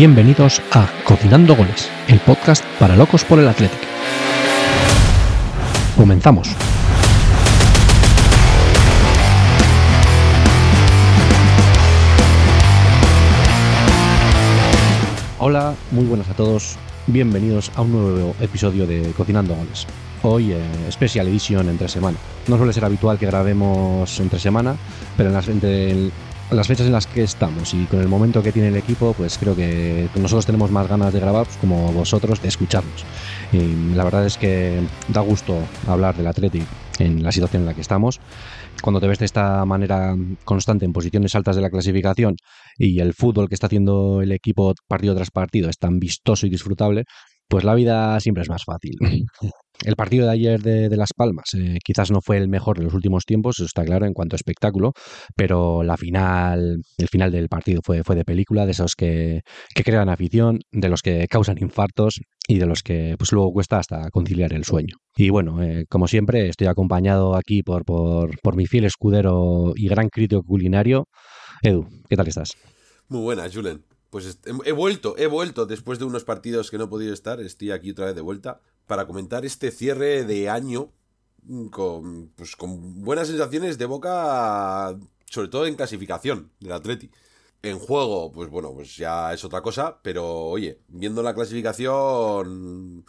Bienvenidos a Cocinando Goles, el podcast para locos por el Atlético. Comenzamos. Hola, muy buenas a todos. Bienvenidos a un nuevo episodio de Cocinando Goles. Hoy, eh, Special Edition entre semana. No suele ser habitual que grabemos entre semana, pero en las, entre el- las fechas en las que estamos y con el momento que tiene el equipo, pues creo que nosotros tenemos más ganas de grabar pues, como vosotros de escucharnos. Y la verdad es que da gusto hablar del Athletic en la situación en la que estamos. Cuando te ves de esta manera constante en posiciones altas de la clasificación y el fútbol que está haciendo el equipo partido tras partido es tan vistoso y disfrutable, pues la vida siempre es más fácil. El partido de ayer de, de Las Palmas eh, quizás no fue el mejor de los últimos tiempos, eso está claro en cuanto a espectáculo, pero la final, el final del partido fue, fue de película, de esos que, que crean afición, de los que causan infartos y de los que pues luego cuesta hasta conciliar el sueño. Y bueno, eh, como siempre, estoy acompañado aquí por, por, por mi fiel escudero y gran crítico culinario, Edu, ¿qué tal estás? Muy buena, Julen. Pues he, vuelto, he vuelto después de unos partidos que no he podido estar. Estoy aquí otra vez de vuelta para comentar este cierre de año mm, con, pues, con buenas sensaciones de boca, sobre todo en clasificación del Atleti. En juego, pues bueno, pues ya es otra cosa, pero oye, viendo la clasificación,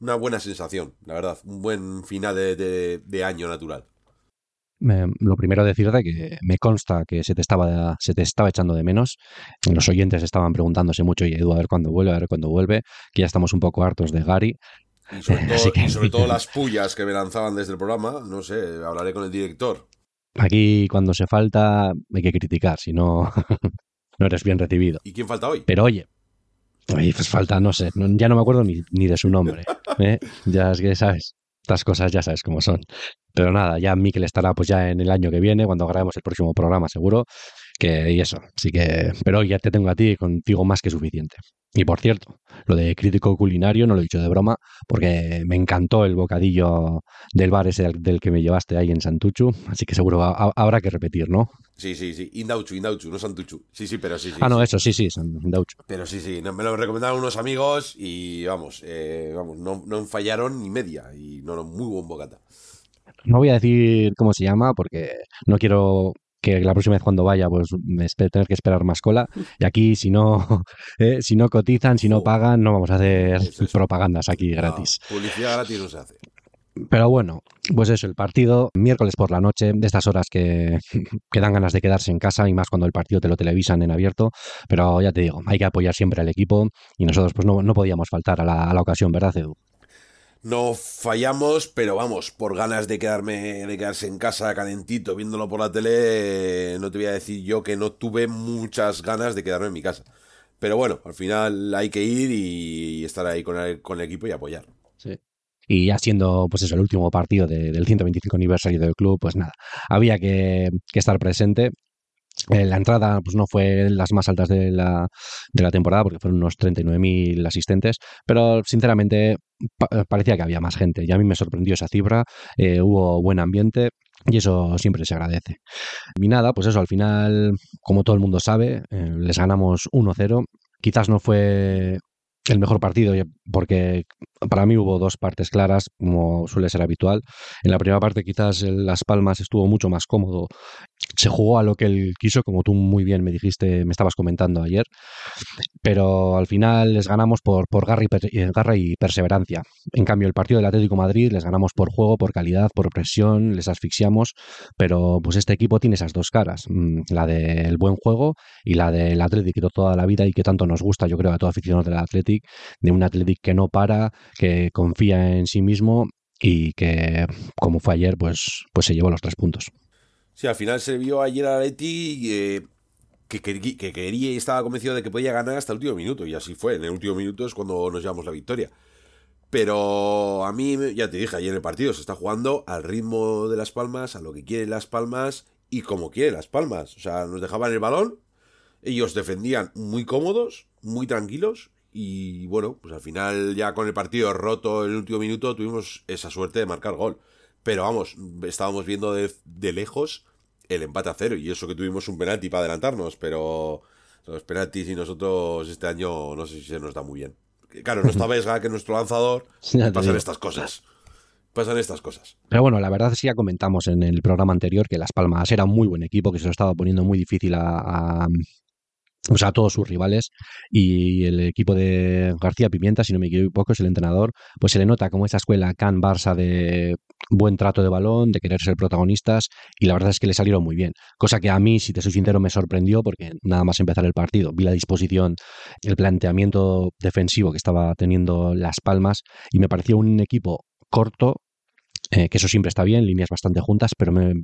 una buena sensación, la verdad, un buen final de- de año natural. Lo primero decirte que me consta que se te estaba se te estaba echando de menos. Los oyentes estaban preguntándose mucho, y Edu, a ver cuándo vuelve, a ver cuándo vuelve, que ya estamos un poco hartos de Gary. Y sobre, todo, Así que- y sobre todo las pullas que me lanzaban desde el programa, no sé, hablaré con el director. Aquí cuando se falta hay que criticar, si no no eres bien recibido. ¿Y quién falta hoy? Pero oye, oye, pues falta, no sé, ya no me acuerdo ni, ni de su nombre. ¿eh? Ya es que sabes, estas cosas ya sabes cómo son. Pero nada, ya Mikel estará pues ya en el año que viene, cuando grabemos el próximo programa, seguro. Que, y eso, así que, pero hoy ya te tengo a ti, contigo más que suficiente. Y por cierto, lo de crítico culinario no lo he dicho de broma, porque me encantó el bocadillo del bar ese del, que me llevaste ahí en Santuchu, así que seguro ha- ha- habrá que repetir, ¿no? Sí, sí, sí. Indauchu, Indauchu, no Santuchu. Sí, sí, pero sí, sí. ah, no, sí. eso sí, sí, Santuchu. Pero sí, sí. Me lo recomendaron unos amigos y vamos, eh, vamos, no, no fallaron ni media. Y no, no, muy buen bocata. No voy a decir cómo se llama porque no quiero que la próxima vez cuando vaya pues me tener que esperar más cola. Y aquí si no eh, si no cotizan, si no pagan, no vamos a hacer es. propagandas aquí gratis. No, publicidad gratis no se hace. Pero bueno, pues eso, el partido miércoles por la noche, de estas horas que, que dan ganas de quedarse en casa y más cuando el partido te lo televisan en abierto. Pero ya te digo, hay que apoyar siempre al equipo y nosotros pues no, no podíamos faltar a la, a la ocasión, ¿verdad, Edu? No fallamos, pero vamos, por ganas de quedarme, de quedarse en casa calentito, viéndolo por la tele, no te voy a decir yo que no tuve muchas ganas de quedarme en mi casa. Pero bueno, al final hay que ir y estar ahí con el, con el equipo y apoyar. Sí. Y ya siendo, pues eso, el último partido de- del 125 aniversario del club, pues nada, había que, que estar presente. Eh, la entrada pues no fue las más altas de la, de la temporada porque fueron unos 39.000 asistentes, pero sinceramente pa- parecía que había más gente y a mí me sorprendió esa cifra, eh, hubo buen ambiente y eso siempre se agradece. Y nada, pues eso, al final, como todo el mundo sabe, eh, les ganamos 1-0. Quizás no fue el mejor partido porque para mí hubo dos partes claras, como suele ser habitual. En la primera parte quizás Las Palmas estuvo mucho más cómodo. Se jugó a lo que él quiso, como tú muy bien me dijiste, me estabas comentando ayer. Pero al final les ganamos por, por garra, y eh, garra y perseverancia. En cambio, el partido del Atlético Madrid les ganamos por juego, por calidad, por presión, les asfixiamos. Pero pues este equipo tiene esas dos caras, mm, la del buen juego y la del Atlético de toda la vida y que tanto nos gusta, yo creo, a todo aficionado del Atlético, de un Atlético que no para, que confía en sí mismo y que, como fue ayer, pues, pues se llevó los tres puntos. Sí, al final se vio ayer a Leti eh, que, quer- que quería y estaba convencido de que podía ganar hasta el último minuto. Y así fue. En el último minuto es cuando nos llevamos la victoria. Pero a mí, ya te dije, ayer en el partido se está jugando al ritmo de Las Palmas, a lo que quieren Las Palmas y como quieren Las Palmas. O sea, nos dejaban el balón, ellos defendían muy cómodos, muy tranquilos. Y bueno, pues al final ya con el partido roto en el último minuto tuvimos esa suerte de marcar gol. Pero vamos, estábamos viendo de, de lejos el empate a cero y eso que tuvimos un penalti para adelantarnos, pero los penaltis y nosotros este año no sé si se nos da muy bien. Claro, no está Vesga, que nuestro lanzador, pasan estas cosas. Pasan estas cosas. Pero bueno, la verdad es que ya comentamos en el programa anterior que Las Palmas era un muy buen equipo, que se lo estaba poniendo muy difícil a, o sea, a todos sus rivales y el equipo de García Pimienta, si no me equivoco, es el entrenador, pues se le nota como esa escuela Can Barça de buen trato de balón, de querer ser protagonistas y la verdad es que le salieron muy bien, cosa que a mí, si te soy sincero, me sorprendió porque nada más empezar el partido, vi la disposición, el planteamiento defensivo que estaba teniendo Las Palmas y me pareció un equipo corto, eh, que eso siempre está bien, líneas bastante juntas, pero me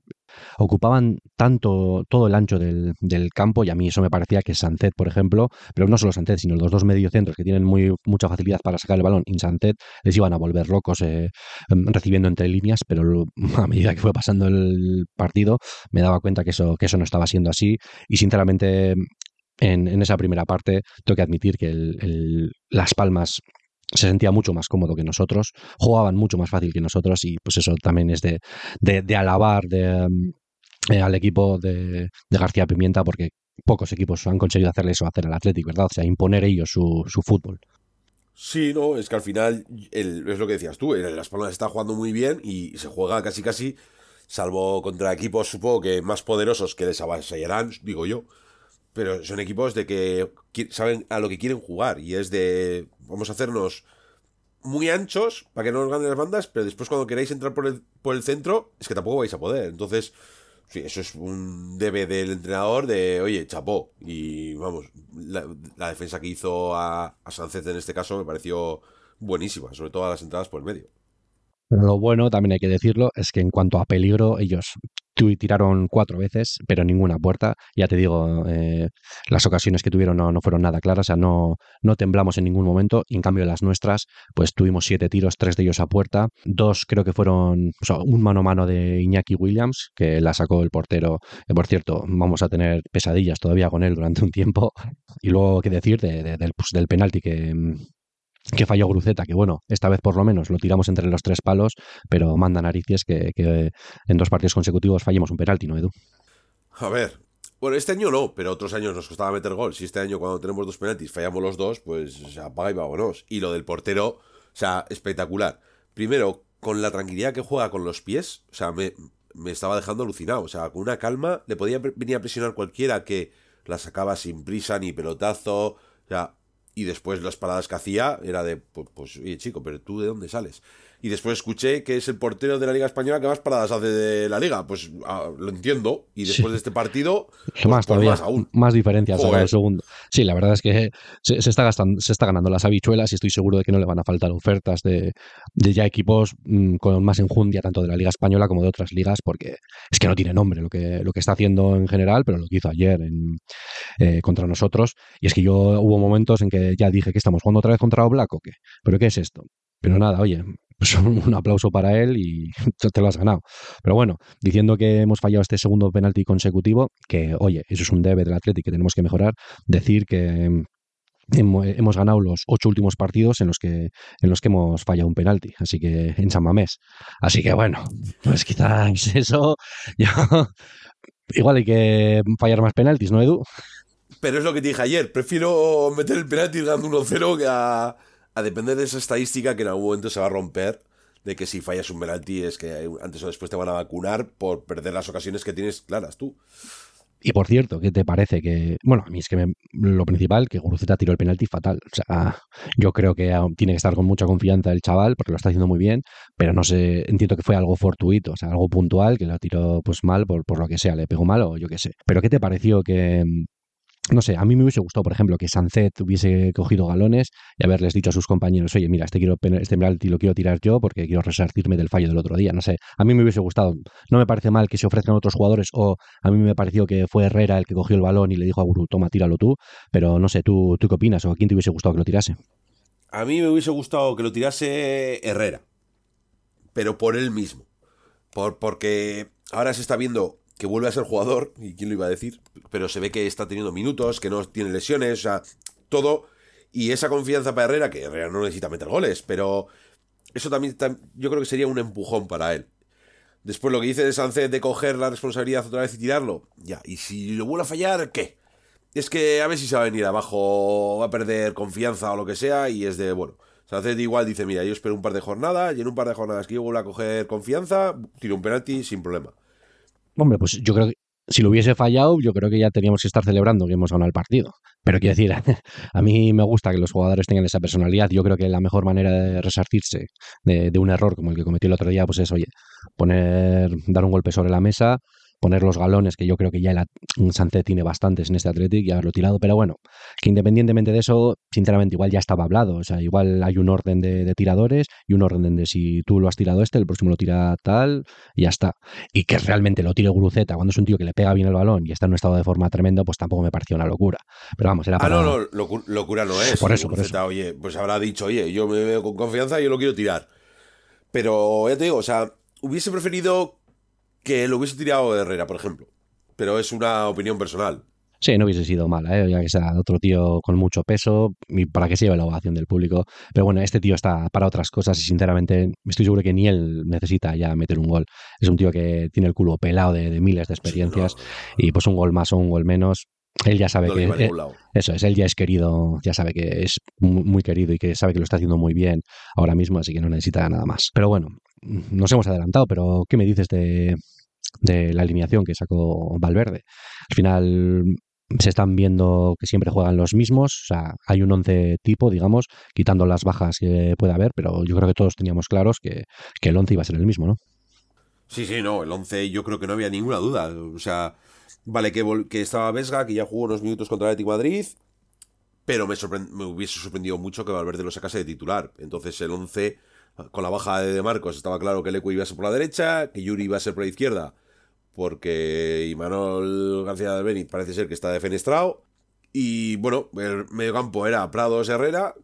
ocupaban tanto todo el ancho del, campo y a mí eso me parecía que Sancet, por ejemplo, pero no solo Sancet, sino los dos mediocentros que tienen muy, mucha facilidad para sacar el balón, y Sancet les iban a volver locos eh, em, recibiendo entre líneas, pero a medida que fue pasando el partido me daba cuenta que eso, que eso no estaba siendo así. Y sinceramente en, esa primera parte tengo que admitir que Las Palmas se sentía mucho más cómodo que nosotros, jugaban mucho más fácil que nosotros y pues eso también es de, de, alabar de, eh, al equipo de, García Pimienta porque pocos equipos han conseguido hacerle eso hacer al Atlético, ¿verdad? O sea, imponer ellos su, su fútbol. Sí, no, es que al final es lo que decías tú, Las Palmas está jugando muy bien y se juega casi casi, salvo contra equipos supongo que más poderosos que les avasallarán, digo yo, pero son equipos de que saben a lo que quieren jugar y es de vamos a hacernos muy anchos para que no nos ganen las bandas, pero después cuando queráis entrar por el, por el centro es que tampoco vais a poder. Entonces, sí, eso es un debe del entrenador de, oye, chapó. Y vamos, la, defensa que hizo a, a Sánchez en este caso me pareció buenísima, sobre todo a las entradas por el medio. Lo bueno, también hay que decirlo, es que en cuanto a peligro, ellos tiraron cuatro veces, pero ninguna puerta. Ya te digo, eh, las ocasiones que tuvieron no, fueron nada claras, o sea, no, no temblamos en ningún momento. Y en cambio, las nuestras, pues tuvimos siete tiros, tres de ellos a puerta. Dos creo que fueron o sea, un mano a mano de Iñaki Williams, que la sacó el portero. Que por cierto, vamos a tener pesadillas todavía con él durante un tiempo. Y luego, ¿qué decir del, pues, del penalti que, que falló Gruceta, que bueno, esta vez por lo menos lo tiramos entre los tres palos, pero manda narices que, en dos partidos consecutivos fallemos un penalti, ¿no, Edu? A ver, bueno, este año no, pero otros años nos costaba meter gol. Si este año cuando tenemos dos penaltis fallamos los dos, pues o apaga y vámonos. Y lo del portero, o sea, espectacular. Primero, con la tranquilidad que juega con los pies, o sea, me, me estaba dejando alucinado. O sea, con una calma le podía venir a presionar cualquiera que la sacaba sin prisa ni pelotazo. O sea, y después las paradas que hacía era de, pues, pues, oye chico, pero tú de dónde sales. Y después escuché que es el portero de la Liga Española que más paradas hace de la Liga. Pues ah, lo entiendo. Y después de este partido, pues, más pues todavía, más, aún. más diferencias el segundo. Sí, la verdad es que se, está gastando, se está ganando las habichuelas y estoy seguro de que no le van a faltar ofertas de, de ya equipos mm, con más enjundia, tanto de la Liga Española como de otras ligas, porque es que no tiene nombre lo que, lo que está haciendo en general, pero lo que hizo ayer en, eh, contra nosotros. Y es que yo hubo momentos en que ya dije que estamos jugando otra vez contra Oblak o qué. ¿Pero qué es esto? Pero nada, oye, pues un aplauso para él y te lo has ganado. Pero bueno, diciendo que hemos fallado este segundo penalti consecutivo, que oye, eso es un debe del Atlético que tenemos que mejorar, decir que hemos ganado los ocho últimos partidos en los que en los que hemos fallado un penalti, así que en San Mamés. Así que bueno, pues quizás eso igual hay que fallar más penaltis, ¿no, Edu? Pero es lo que te dije ayer, prefiero meter el penalti ganando 1-0 que a a depender de esa estadística que en algún momento se va a romper, de que si fallas un penalti es que antes o después te van a vacunar por perder las ocasiones que tienes claras tú. Y por cierto, ¿qué te parece que.? Bueno, a mí es que lo principal, que Guruceta tiró el penalti fatal. O sea, yo creo que tiene que estar con mucha confianza el chaval, porque lo está haciendo muy bien, pero no sé, entiendo que fue algo fortuito, o sea, algo puntual, que lo tiró pues mal por, por lo que sea, le pegó mal o yo qué sé. Pero ¿qué te pareció que, no sé, a mí me hubiese gustado, por ejemplo, que Sancet hubiese cogido galones y haberles dicho a sus compañeros, oye, mira, este, quiero, este lo quiero tirar yo porque quiero resarcirme del fallo del otro día. No sé, a mí me hubiese gustado. No me parece mal que se ofrezcan otros jugadores o a mí me pareció que fue Herrera el que cogió el balón y le dijo a Guru, toma, tíralo tú. Pero no sé, ¿tú, ¿tú qué opinas o a quién te hubiese gustado que lo tirase? A mí me hubiese gustado que lo tirase Herrera, pero por él mismo. Por, porque ahora se está viendo que vuelve a ser jugador, y quién lo iba a decir, pero se ve que está teniendo minutos, que no tiene lesiones, o sea, todo. Y esa confianza para Herrera, que Herrera no necesita meter goles, pero eso también yo creo que sería un empujón para él. Después lo que dice de Sánchez de coger la responsabilidad otra vez y tirarlo, ya, y si lo vuelve a fallar, ¿qué? es que a ver si se va a venir abajo, va a perder confianza o lo que sea, y es de, bueno, Sánchez igual dice, mira, yo espero un par de jornadas, y en un par de jornadas que yo vuelva a coger confianza, tiro un penalti sin problema. Hombre, pues yo creo que si lo hubiese fallado, yo creo que ya teníamos que estar celebrando que hemos ganado el partido. Pero quiero decir, a mí me gusta que los jugadores tengan esa personalidad. Yo creo que la mejor manera de resarcirse de, de un error como el que cometió el otro día, pues es, oye, poner, dar un golpe sobre la mesa, poner los galones, que yo creo que ya el Sánchez tiene bastantes en este Athletic y haberlo tirado, pero bueno, que independientemente de eso, sinceramente igual ya estaba hablado, o sea, igual hay un orden de, tiradores y un orden de si tú lo has tirado este, el próximo lo tira tal y ya está. Y que realmente lo tire Guruceta cuando es un tío que le pega bien el balón y está en un estado de forma tremenda, pues tampoco me pareció una locura. Pero vamos, era para... Ah, no, no, locura no es. Por eso, por eso. Oye, pues habrá dicho, oye, yo me veo con confianza y yo lo quiero tirar. Pero ya te digo, o sea, hubiese preferido que lo hubiese tirado Herrera, por ejemplo. Pero es una opinión personal. Sí, no hubiese sido mala, ¿eh? ya que sea otro tío con mucho peso y para que se lleve la ovación del público. Pero bueno, este tío está para otras cosas y sinceramente estoy seguro que ni él necesita ya meter un gol. Es un tío que tiene el culo pelado de, miles de experiencias y pues un gol más o un gol menos. Él ya sabe que eh, eso es, él ya es querido, ya sabe que es muy querido y que sabe que lo está haciendo muy bien ahora mismo, así que no necesita nada más. Pero bueno, nos hemos adelantado, pero ¿qué me dices de, de la alineación que sacó Valverde? Al final se están viendo que siempre juegan los mismos, o sea, hay un once tipo, digamos, quitando las bajas que puede haber, pero yo creo que todos teníamos claros que, el once iba a ser el mismo, ¿no? Sí, sí, no, el once yo creo que no había ninguna duda, o sea, vale que, que estaba Vesga, que ya jugó unos minutos contra el Atlético Madrid, pero me, me hubiese sorprendido mucho que Valverde lo sacase de titular, entonces el once con la baja de, Marcos estaba claro que Lecu iba a ser por la derecha, que Yuri iba a ser por la izquierda, porque Imanol García del Benit parece ser que está defenestrado. Y bueno, el medio campo era Prados Herrera,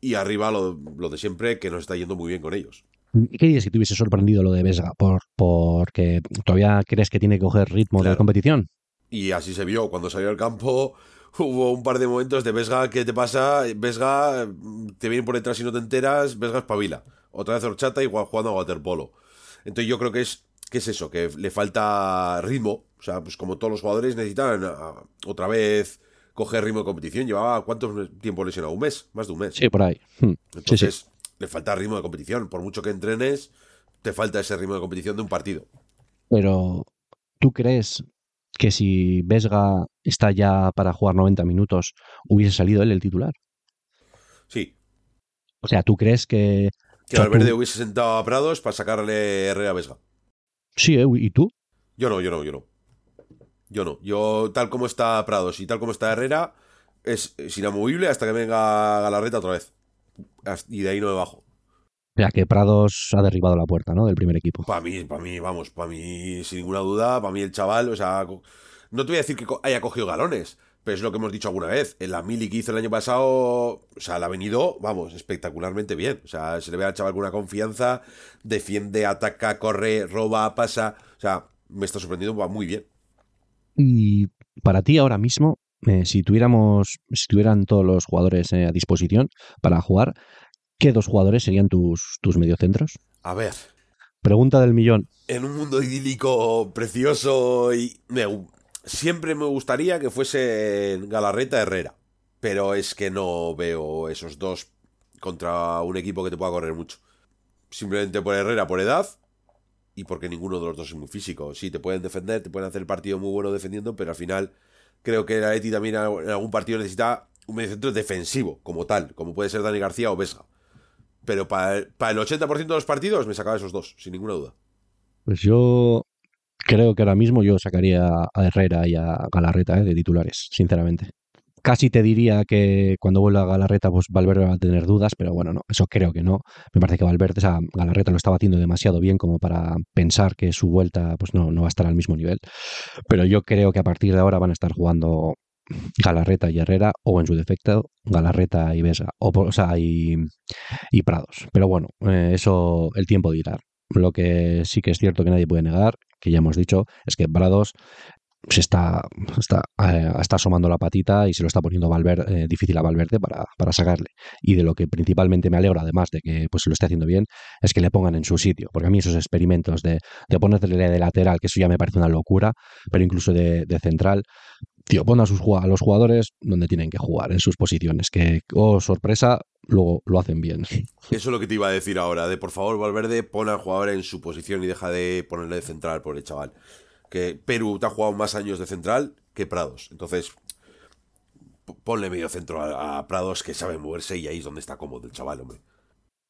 y arriba lo, de siempre, que nos está yendo muy bien con ellos. ¿Y qué dices si te hubiese sorprendido lo de Vesga? Por, porque todavía crees que tiene que coger ritmo de la competición. Y así se vio. Cuando salió al campo, hubo un par de momentos de Vesga, ¿qué te pasa? Vesga, te viene por detrás y no te enteras, Vesga espabila. Otra vez horchata igual jugando a waterpolo. Entonces yo creo que es, que es eso, que le falta ritmo. O sea, pues como todos los jugadores necesitan otra vez coger ritmo de competición. Llevaba cuánto tiempo lesionado, un mes, más de un mes. Sí, por ahí. Hmm. Entonces, le falta ritmo de competición. Por mucho que entrenes, te falta ese ritmo de competición de un partido. Pero, ¿tú crees que si Vesga está ya para jugar 90 minutos, hubiese salido él el titular. Sí. O sea, ¿tú crees que... Que Valverde hubiese sentado a Prados para sacarle Herrera a Vesga. Sí, ¿eh? ¿y tú? Yo no, yo no, yo no. Yo no. Yo, tal como está Prados y tal como está Herrera, es, inamovible hasta que venga Galarreta otra vez. Y de ahí no me bajo. Sea, que Prados ha derribado la puerta, ¿no? Del primer equipo. Para mí, para mí, vamos, para mí, sin ninguna duda, para mí el chaval, o sea, no te voy a decir que haya cogido galones, pero es lo que hemos dicho alguna vez. En la mili que hizo el año pasado, o sea, le ha venido, vamos, espectacularmente bien. O sea, se le ve al chaval con una confianza, defiende, ataca, corre, roba, pasa. O sea, me está sorprendiendo, va muy bien. Y para ti ahora mismo, eh, si tuviéramos, si tuvieran todos los jugadores eh, a disposición para jugar, ¿qué dos jugadores serían tus, tus mediocentros? A ver. Pregunta del millón. En un mundo idílico, precioso y siempre me gustaría que fuese Galarreta Herrera. Pero es que no veo esos dos contra un equipo que te pueda correr mucho. Simplemente por Herrera, por edad. Y porque ninguno de los dos es muy físico. Sí, te pueden defender, te pueden hacer el partido muy bueno defendiendo, pero al final creo que la Eti también en algún partido necesita un mediocentro defensivo, como tal, como puede ser Dani García o Vesga. Pero para el, para el 80% de los partidos me sacaba esos dos, sin ninguna duda. Pues yo creo que ahora mismo yo sacaría a Herrera y a Galarreta ¿eh? de titulares, sinceramente. Casi te diría que cuando vuelva a Galarreta, pues Valverde va a tener dudas, pero bueno, no, eso creo que no. Me parece que Valverde, sea, Galarreta lo estaba haciendo demasiado bien como para pensar que su vuelta pues no, no va a estar al mismo nivel. Pero yo creo que a partir de ahora van a estar jugando Galarreta y Herrera, o en su defecto, Galarreta y Besa, o, o sea, y, y, Prados. Pero bueno, eh, eso el tiempo dirá. Lo que sí que es cierto que nadie puede negar, que ya hemos dicho, es que Prados se está, está, eh, está asomando la patita y se lo está poniendo eh, difícil a Valverde para, para, sacarle. Y de lo que principalmente me alegro, además de que pues, lo esté haciendo bien, es que le pongan en su sitio. Porque a mí esos experimentos de, de ponerle de lateral, que eso ya me parece una locura, pero incluso de central, tío, pon a, sus, a los jugadores donde tienen que jugar, en sus posiciones, que, oh, sorpresa, luego lo hacen bien. Eso es lo que te iba a decir ahora, de por favor, Valverde, pon al jugador en su posición y deja de ponerle de central por el chaval. Que Perú te ha jugado más años de central que Prados. Entonces, ponle medio centro a, Prados que sabe moverse y ahí es donde está cómodo el chaval, hombre.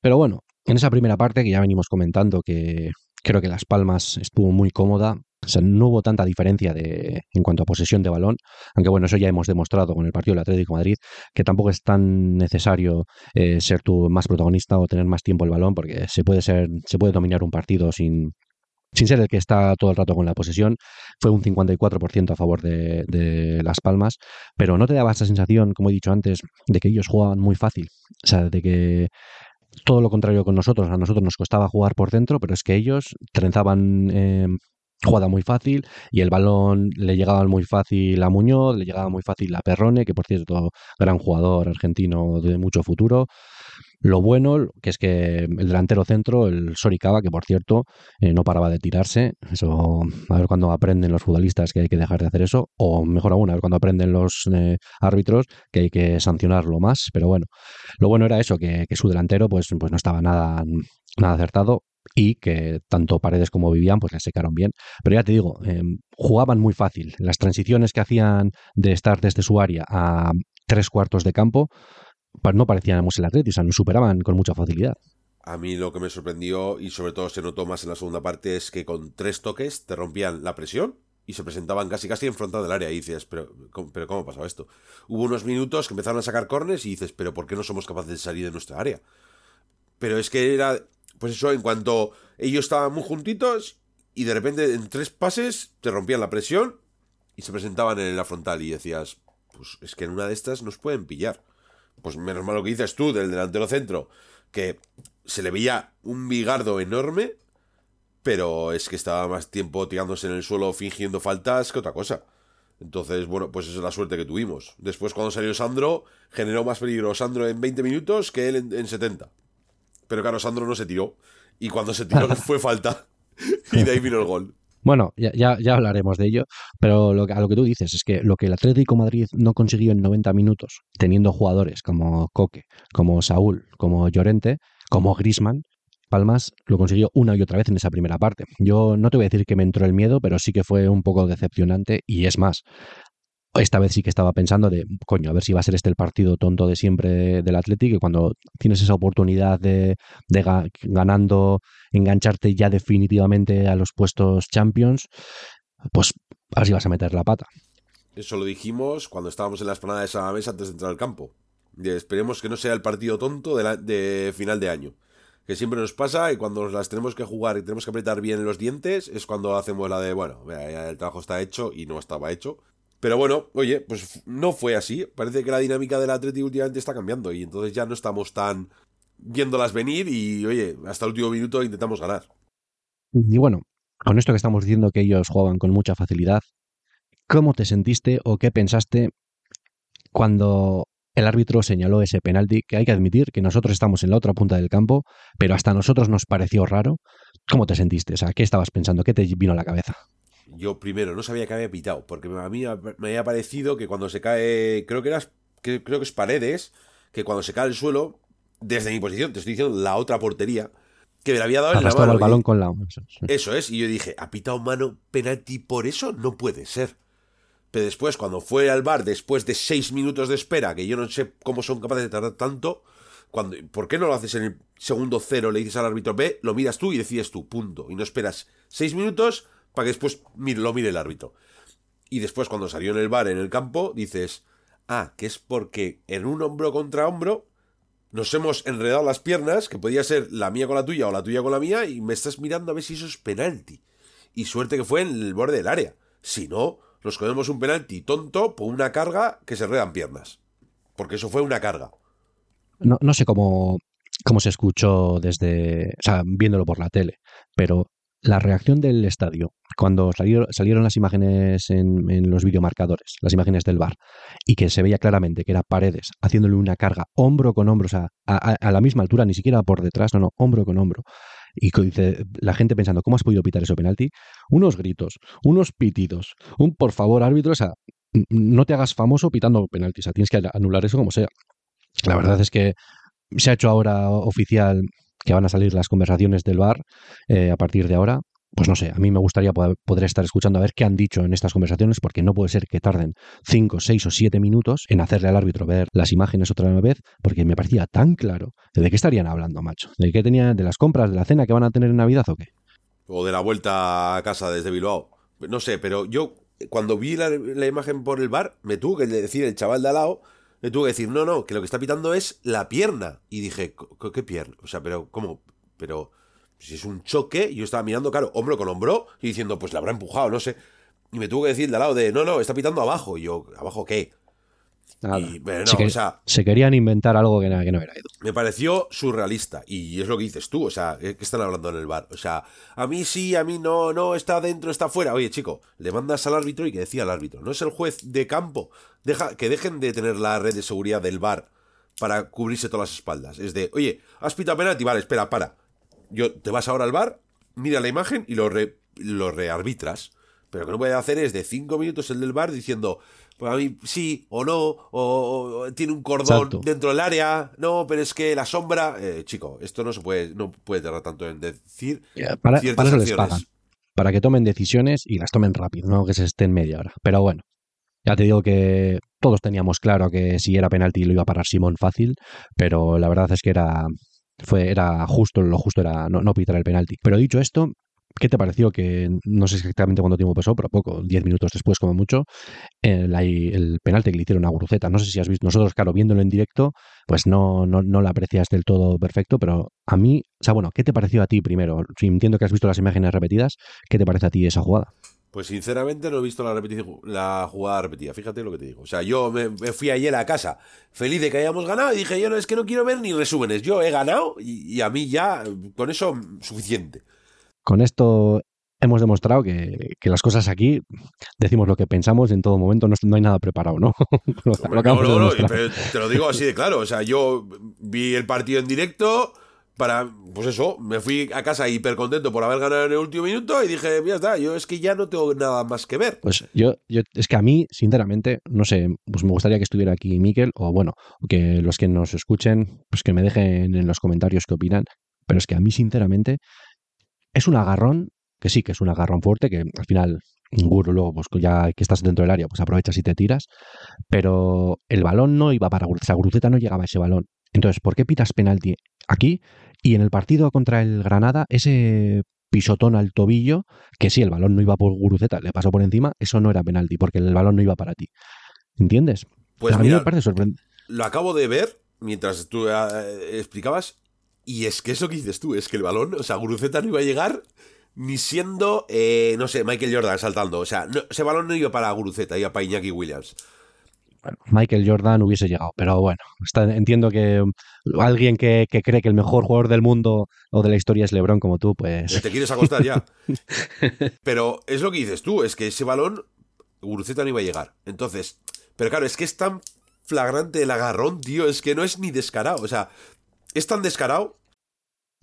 Pero bueno, en esa primera parte que ya venimos comentando que creo que Las Palmas estuvo muy cómoda, o sea, no hubo tanta diferencia de, en cuanto a posesión de balón, aunque bueno, eso ya hemos demostrado con el partido del Atlético Madrid, que tampoco es tan necesario eh, ser tú más protagonista o tener más tiempo el balón, porque se puede ser, se puede dominar un partido sin, sin ser el que está todo el rato con la posesión. Fue un 54% a favor de, Las Palmas, pero no te daba esa sensación, como he dicho antes, de que ellos jugaban muy fácil. O sea, de que todo lo contrario con nosotros. A nosotros nos costaba jugar por dentro, pero es que ellos trenzaban eh, jugada muy fácil y el balón le llegaba muy fácil a Muñoz, le llegaba muy fácil a Perrone, que por cierto, gran jugador argentino de mucho futuro. Lo bueno, que es que el delantero centro, el Soricaba, que por cierto eh, no paraba de tirarse, eso a ver cuando aprenden los futbolistas que hay que dejar de hacer eso, o mejor aún, a ver cuando aprenden los eh, árbitros que hay que sancionarlo más, pero bueno, lo bueno era eso, que, que su delantero pues, pues no estaba nada, nada acertado, y que tanto Paredes como Vivian pues le secaron bien. Pero ya te digo, em, jugaban muy fácil. Las transiciones que hacían de estar desde su área a tres cuartos de campo no parecíamos el Atleti, o nos superaban con mucha facilidad. A mí lo que me sorprendió y sobre todo se notó más en la segunda parte es que con tres toques te rompían la presión y se presentaban casi casi enfrentado del área y dices, pero, pero ¿cómo ha pasado esto? Hubo unos minutos que empezaron a sacar cornes y dices, pero ¿por qué no somos capaces de salir de nuestra área? Pero es que era pues eso, en cuanto ellos estaban muy juntitos y de repente en tres pases te rompían la presión y se presentaban en la frontal y decías, pues es que en una de estas nos pueden pillar. Pues menos mal lo que dices tú del delantero centro, que se le veía un bigardo enorme, pero es que estaba más tiempo tirándose en el suelo fingiendo faltas que otra cosa. Entonces, bueno, pues esa es la suerte que tuvimos. Después, cuando salió Sandro, generó más peligro Sandro en 20 minutos que él en, en 70. Pero claro, Sandro no se tiró. Y cuando se tiró fue falta. y de ahí vino el gol. Bueno, ya, ya, hablaremos de ello, pero lo a lo que tú dices es que lo que el Atlético Madrid no consiguió en 90 minutos, teniendo jugadores como Coque, como Saúl, como Llorente, como Grisman, Palmas lo consiguió una y otra vez en esa primera parte. Yo no te voy a decir que me entró el miedo, pero sí que fue un poco decepcionante y es más, esta vez sí que estaba pensando de, coño, a ver si va a ser este el partido tonto de siempre del Atlético, cuando tienes esa oportunidad de, ganando, engancharte ya definitivamente a los puestos Champions, pues así vas a meter la pata. Eso lo dijimos cuando estábamos en la esplanada de esa mesa antes de entrar al campo. Y esperemos que no sea el partido tonto de, de final de año. Que siempre nos pasa y cuando las tenemos que jugar y tenemos que apretar bien los dientes es cuando hacemos la de, bueno, el trabajo está hecho y no estaba hecho pero bueno, oye, pues no fue así. Parece que la dinámica del Atlético últimamente está cambiando y entonces ya no estamos tan viéndolas venir y, oye, hasta el último minuto intentamos ganar. Y bueno, con esto que estamos diciendo que ellos jugaban con mucha facilidad, ¿cómo te sentiste o qué pensaste cuando el árbitro señaló ese penalti que hay que admitir que nosotros estamos en la otra punta del campo, pero hasta a nosotros nos pareció raro? ¿Cómo te sentiste? O sea, ¿qué estabas pensando? ¿Qué te vino a la cabeza? Yo primero no sabía que había pitado, porque a mí me había parecido que cuando se cae, creo que era, creo que es paredes, que cuando se cae el suelo, desde mi posición, te estoy diciendo la otra portería, que me la había dado en la mano. el balón con la Eso es, y yo dije, ¿ha pitado mano penalti por eso? No puede ser. Pero después, cuando fue al bar, después de seis minutos de espera, que yo no sé cómo son capaces de tardar tanto, cuando, ¿por qué no lo haces en el segundo cero? Le dices al árbitro B, lo miras tú y decides tú, punto. Y no esperas seis minutos para que después lo mire el árbitro. Y después, cuando salió en el bar, en el campo, dices, ah, que es porque en un hombro contra hombro nos hemos enredado las piernas, que podía ser la mía con la tuya o la tuya con la mía, y me estás mirando a ver si eso es penalti. Y suerte que fue en el borde del área. Si no, nos comemos un penalti tonto por una carga que se enredan piernas. Porque eso fue una carga. No, no sé cómo, cómo se escuchó desde, o sea, viéndolo por la tele, pero la reacción del estadio cuando salieron, las imágenes en, los videomarcadores, las imágenes del bar, y que se veía claramente que era Paredes haciéndole una carga hombro con hombro, o sea, a, la misma altura, ni siquiera por detrás, no, no, hombro con hombro. Y la gente pensando, ¿cómo has podido pitar ese penalti? Unos gritos, unos pitidos, un por favor árbitro, o sea, no te hagas famoso pitando penaltis, tienes que anular eso como sea. La verdad es que se ha hecho ahora oficial que van a salir las conversaciones del bar eh, a partir de ahora pues no sé, a mí me gustaría poder, estar escuchando a ver qué han dicho en estas conversaciones, porque no puede ser que tarden 5, 6 o 7 minutos en hacerle al árbitro ver las imágenes otra vez, porque me parecía tan claro. ¿De qué estarían hablando, macho? ¿De qué tenía, de las compras, de la cena que van a tener en Navidad o qué? O de la vuelta a casa desde Bilbao. No sé, pero yo cuando vi la, imagen por el bar, me tuvo que decir el chaval de al lado, me tuvo que decir, no, no, que lo que está pitando es la pierna. Y dije, ¿qué pierna? O sea, pero, ¿cómo? Pero si es un choque, yo estaba mirando, claro, hombro con hombro y diciendo, pues la habrá empujado, no sé. Y me tuvo que decir de al lado de, no, no, está pitando abajo. Y yo, ¿abajo qué? Y, no, se, o sea, se querían inventar algo que, que no era ido. Me pareció surrealista. Y es lo que dices tú, o sea, ¿qué están hablando en el bar? O sea, a mí sí, a mí no, no, está dentro, está fuera. Oye, chico, le mandas al árbitro y que decía al árbitro. No es el juez de campo. Deja, que dejen de tener la red de seguridad del bar para cubrirse todas las espaldas. Es de, oye, has pitado penalti, vale, espera, para yo, te vas ahora al bar, mira la imagen y lo, lo rearbitras. Pero lo que no puede hacer es de cinco minutos el del bar diciendo, pues a mí sí o no, o, tiene un cordón dentro del área, no, pero es que la sombra, eh, chico, esto no se puede, no puede tardar tanto en decir para, ciertas para les pagan, para que tomen decisiones y las tomen rápido, no que se estén media hora. Pero bueno, ya te digo que todos teníamos claro que si era penalti lo iba a parar Simón fácil, pero la verdad es que era fue, era justo, lo justo era no, no pitar el penalti. Pero dicho esto, ¿Qué te pareció que no sé exactamente cuánto tiempo pasó, pero poco, 10 minutos después como mucho, el, el, penalti que le hicieron a Guruceta? No sé si has visto, nosotros, claro, viéndolo en directo, pues no, no, no la aprecias del todo perfecto, pero a mí, o sea, bueno, ¿qué te pareció a ti primero? Si entiendo que has visto las imágenes repetidas, ¿qué te parece a ti esa jugada? Pues sinceramente no he visto la, la jugada repetida, fíjate lo que te digo. O sea, yo me, fui ayer a casa feliz de que hayamos ganado y dije, yo no, es que no quiero ver ni resúmenes, yo he ganado y, a mí ya con eso suficiente. Con esto hemos demostrado que, las cosas aquí decimos lo que pensamos en todo momento, no, no hay nada preparado, ¿no? no, no, no, te lo digo así de claro, o sea, yo vi el partido en directo para, pues eso, me fui a casa hiper contento por haber ganado en el último minuto y dije, ya está, yo es que ya no tengo nada más que ver. Pues yo, yo es que a mí, sinceramente, no sé, pues me gustaría que estuviera aquí Miquel o bueno, que los que nos escuchen, pues que me dejen en los comentarios qué opinan, pero es que a mí, sinceramente, es un agarrón, que sí, que es un agarrón fuerte, que al final Guru luego, pues ya que estás dentro del área, pues aprovechas y te tiras, pero el balón no iba para Guruceta, Guruceta no llegaba a ese balón. Entonces, ¿por qué pitas penalti aquí y en el partido contra el Granada, ese pisotón al tobillo, que sí, el balón no iba por Guruceta, le pasó por encima, eso no era penalti, porque el balón no iba para ti. ¿Entiendes? Pues a mí me parece sorprendente. Lo acabo de ver mientras tú eh, explicabas, y es que eso que dices tú, es que el balón, o sea, Guruceta no iba a llegar ni siendo, eh, no sé, Michael Jordan saltando. O sea, ese balón no iba para Guruceta, iba para Iñaki Williams. Michael Jordan hubiese llegado. Pero bueno, entiendo que alguien que, cree que el mejor jugador del mundo o de la historia es LeBron como tú, pues... Te quieres acostar ya. pero es lo que dices tú, es que ese balón, Guruceta no iba a llegar. Entonces, pero claro, es que es tan flagrante el agarrón, tío, es que no es ni descarado. O sea, es tan descarado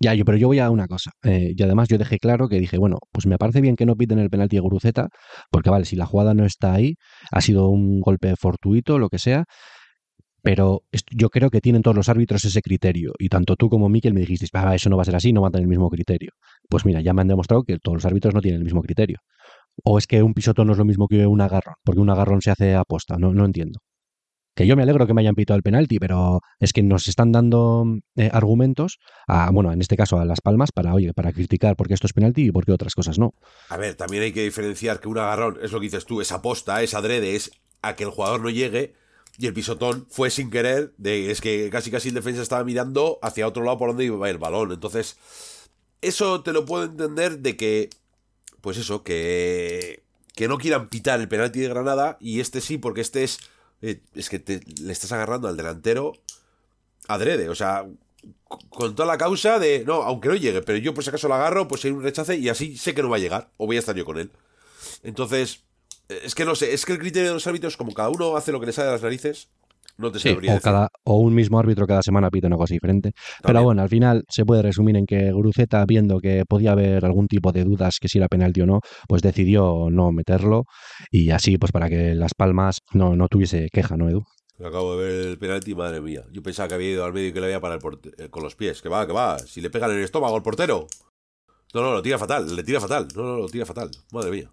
ya, yo, pero yo voy a una cosa. Eh, y además yo dejé claro que dije, bueno, pues me parece bien que no piten el penalti de Guruceta, porque vale, si la jugada no está ahí, ha sido un golpe fortuito, lo que sea, pero yo creo que tienen todos los árbitros ese criterio. Y tanto tú como Miquel me dijisteis, ah, eso no va a ser así, no va a tener el mismo criterio. Pues mira, ya me han demostrado que todos los árbitros no tienen el mismo criterio. O es que un pisotón no es lo mismo que un agarrón, porque un agarrón se hace a posta, no, no entiendo que yo me alegro que me hayan pitado el penalti, pero es que nos están dando eh, argumentos, a, bueno, en este caso a Las Palmas, para, oye, para criticar por qué esto es penalti y por qué otras cosas no. A ver, también hay que diferenciar que un agarrón, es lo que dices tú, es aposta, es adrede, es a que el jugador no llegue y el pisotón fue sin querer, de, es que casi casi el defensa estaba mirando hacia otro lado por donde iba el balón. Entonces, eso te lo puedo entender de que, pues eso, que, que no quieran pitar el penalti de Granada y este sí, porque este es eh, es que le estás agarrando al delantero adrede, o sea, con toda la causa de, no, aunque no llegue, pero yo por si acaso lo agarro, pues hay un rechace y así sé que no va a llegar, o voy a estar yo con él. Entonces, eh, es que no sé, es que el criterio de los árbitros, como cada uno hace lo que le sale de las narices, No te Sí, sabría o, decir. cada, o un mismo árbitro cada semana pita una cosa diferente. Pero bueno, al final se puede resumir en que Guruceta, viendo que podía haber algún tipo de dudas que si era penalti o no, pues decidió no meterlo y así pues para que Las Palmas no, no tuviese queja, ¿no, Edu? Acabo de ver el penalti, madre mía. Yo pensaba que había ido al medio y que le había el porte- eh, con los pies. Que va, que va. Si le pegan en el estómago al portero. No, no, lo tira fatal. Le tira fatal. No, no, lo tira fatal. Madre mía.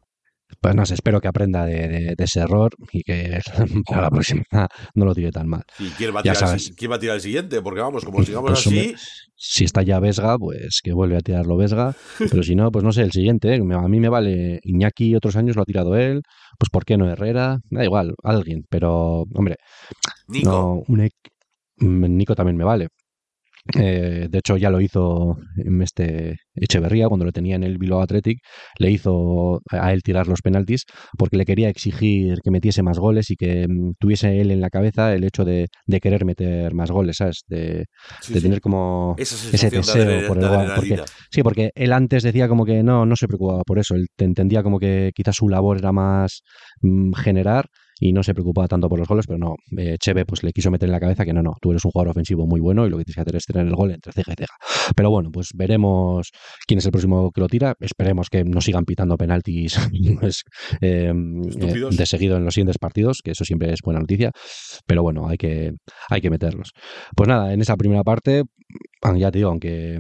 Pues no sé, espero que aprenda de, de- de ese error y que para la próxima no lo tire tan mal. ¿Y quién va, a tirar el, sabes. si- quién va a tirar el siguiente? Porque vamos, como sigamos Pues, así. si está ya Vesga, pues que vuelve a tirarlo Vesga. Pero si no, pues no sé, el siguiente. ¿eh? A mí me vale Iñaki, otros años lo ha tirado él. Pues ¿por qué no Herrera? Da igual, alguien. Pero, hombre, Nico. no, un ec- mm, Nico también me vale. Eh, de hecho, ya lo hizo en este Echeverría cuando lo tenía en el Bilbao Athletic. Le hizo a él tirar los penaltis porque le quería exigir que metiese más goles y que mm, tuviese él en la cabeza el hecho de, de querer meter más goles, ¿sabes? De, Sí, de sí. tener como ese deseo de, por el gol, porque-. Sí, porque él antes decía como que no, no se preocupaba por eso. Él te entendía como que quizás su labor era más mm, generar y no se preocupaba tanto por los goles, pero no. Eh, Cheve pues le quiso meter en la cabeza que no, no, tú eres un jugador ofensivo muy bueno y lo que tienes que hacer es tener el gol entre ceja y ceja. Pero bueno, pues veremos quién es el próximo que lo tira. Esperemos que no sigan pitando penaltis pues, eh, eh, de seguido en los siguientes partidos, que eso siempre es buena noticia. Pero bueno, hay que, hay que meterlos. Pues nada, en esa primera parte, ah, ya te digo, aunque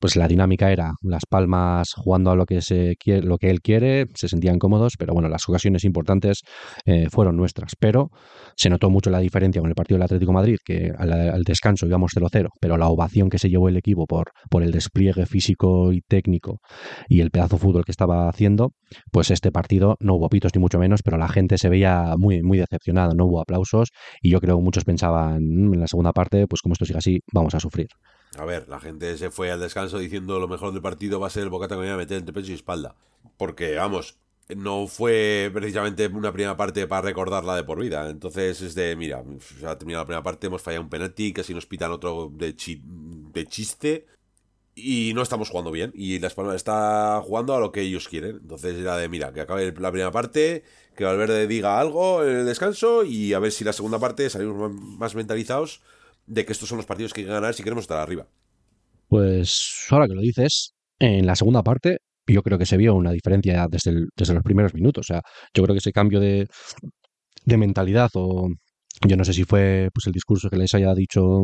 pues la dinámica era Las Palmas jugando a lo que se quiere, lo que él quiere, se sentían cómodos, pero bueno, las ocasiones importantes eh, fueron nuestras. Pero se notó mucho la diferencia con el partido del Atlético Madrid, que al, al descanso íbamos 0-0, pero la ovación que se llevó el equipo por, por el despliegue físico y técnico y el pedazo de fútbol que estaba haciendo, pues este partido no hubo pitos ni mucho menos, pero la gente se veía muy, muy decepcionada, no hubo aplausos y yo creo que muchos pensaban "Mm, en la segunda parte, pues como esto sigue así, vamos a sufrir. A ver, la gente se fue al descanso diciendo lo mejor del partido va a ser el bocata que me voy a meter entre pecho y espalda. Porque, vamos, no fue precisamente una primera parte para recordarla de por vida. Entonces es de, mira, se ha terminado la primera parte, hemos fallado un penalti, casi nos pitan otro de, chi- de chiste. Y no estamos jugando bien. Y Las Palmas está jugando a lo que ellos quieren. Entonces era de, mira, que acabe la primera parte, que Valverde diga algo en el descanso y a ver si la segunda parte salimos más mentalizados de que estos son los partidos que hay que ganar si queremos estar arriba. Pues ahora que lo dices, en la segunda parte yo creo que se vio una diferencia desde, desde los primeros minutos. O sea, yo creo que ese cambio de, de mentalidad o yo no sé si fue pues el discurso que les haya dicho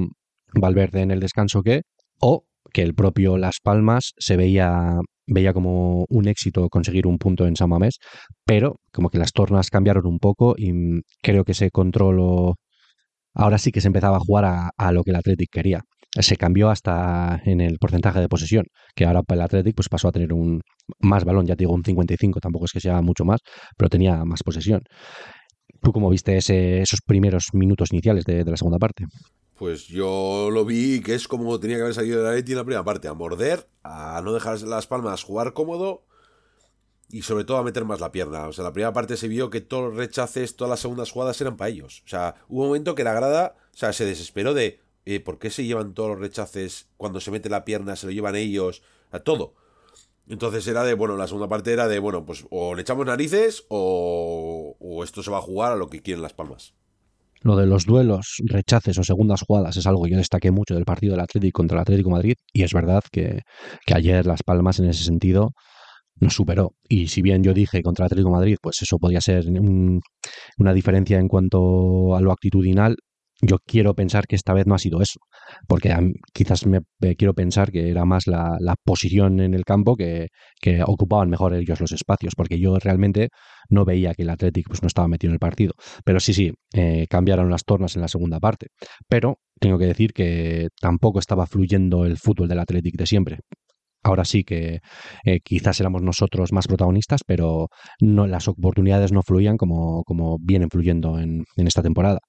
Valverde en el descanso que o que el propio Las Palmas se veía veía como un éxito conseguir un punto en San Mamés, pero como que las tornas cambiaron un poco y creo que ese control o- ahora sí que se empezaba a jugar a, lo que el Athletic quería. Se cambió hasta en el porcentaje de posesión, que ahora el Athletic pues pasó a tener un más balón, ya te digo un 55, tampoco es que sea mucho más, pero tenía más posesión. ¿Tú cómo viste ese- esos primeros minutos iniciales de, la segunda parte? Pues yo lo vi que es como tenía que haber salido de la Leti en la primera parte, a morder, a no dejar las palmas jugar cómodo y sobre todo a meter más la pierna. O sea, la primera parte se vio que todos los rechaces, todas las segundas jugadas eran para ellos. O sea, hubo un momento que la grada, o sea, se desesperó de eh, ¿por qué se llevan todos los rechaces cuando se mete la pierna, se lo llevan ellos? A todo. Entonces era de, bueno, la segunda parte era de, bueno, pues o le echamos narices o, o esto se va a jugar a lo que quieren las palmas. Lo de los duelos, rechaces o segundas jugadas es algo que yo destaqué mucho del partido del Atlético contra el Atlético Madrid y es verdad que, que ayer Las Palmas en ese sentido nos superó. Y si bien yo dije contra Atlético Madrid, pues eso podía ser un- una diferencia en cuanto a lo actitudinal, yo quiero pensar que esta vez no ha sido eso, porque quizás me, quiero pensar que era más la, la posición en el campo que, que ocupaban mejor ellos los espacios, porque yo realmente no veía que el Atlético pues, no estaba metido en el partido. Pero sí, sí, eh, cambiaron las tornas en la segunda parte. Pero tengo que decir que tampoco estaba fluyendo el fútbol del Atlético de siempre. Ahora sí que eh, quizás éramos nosotros más protagonistas, pero no, las oportunidades no fluían como, como vienen fluyendo en, en esta temporada.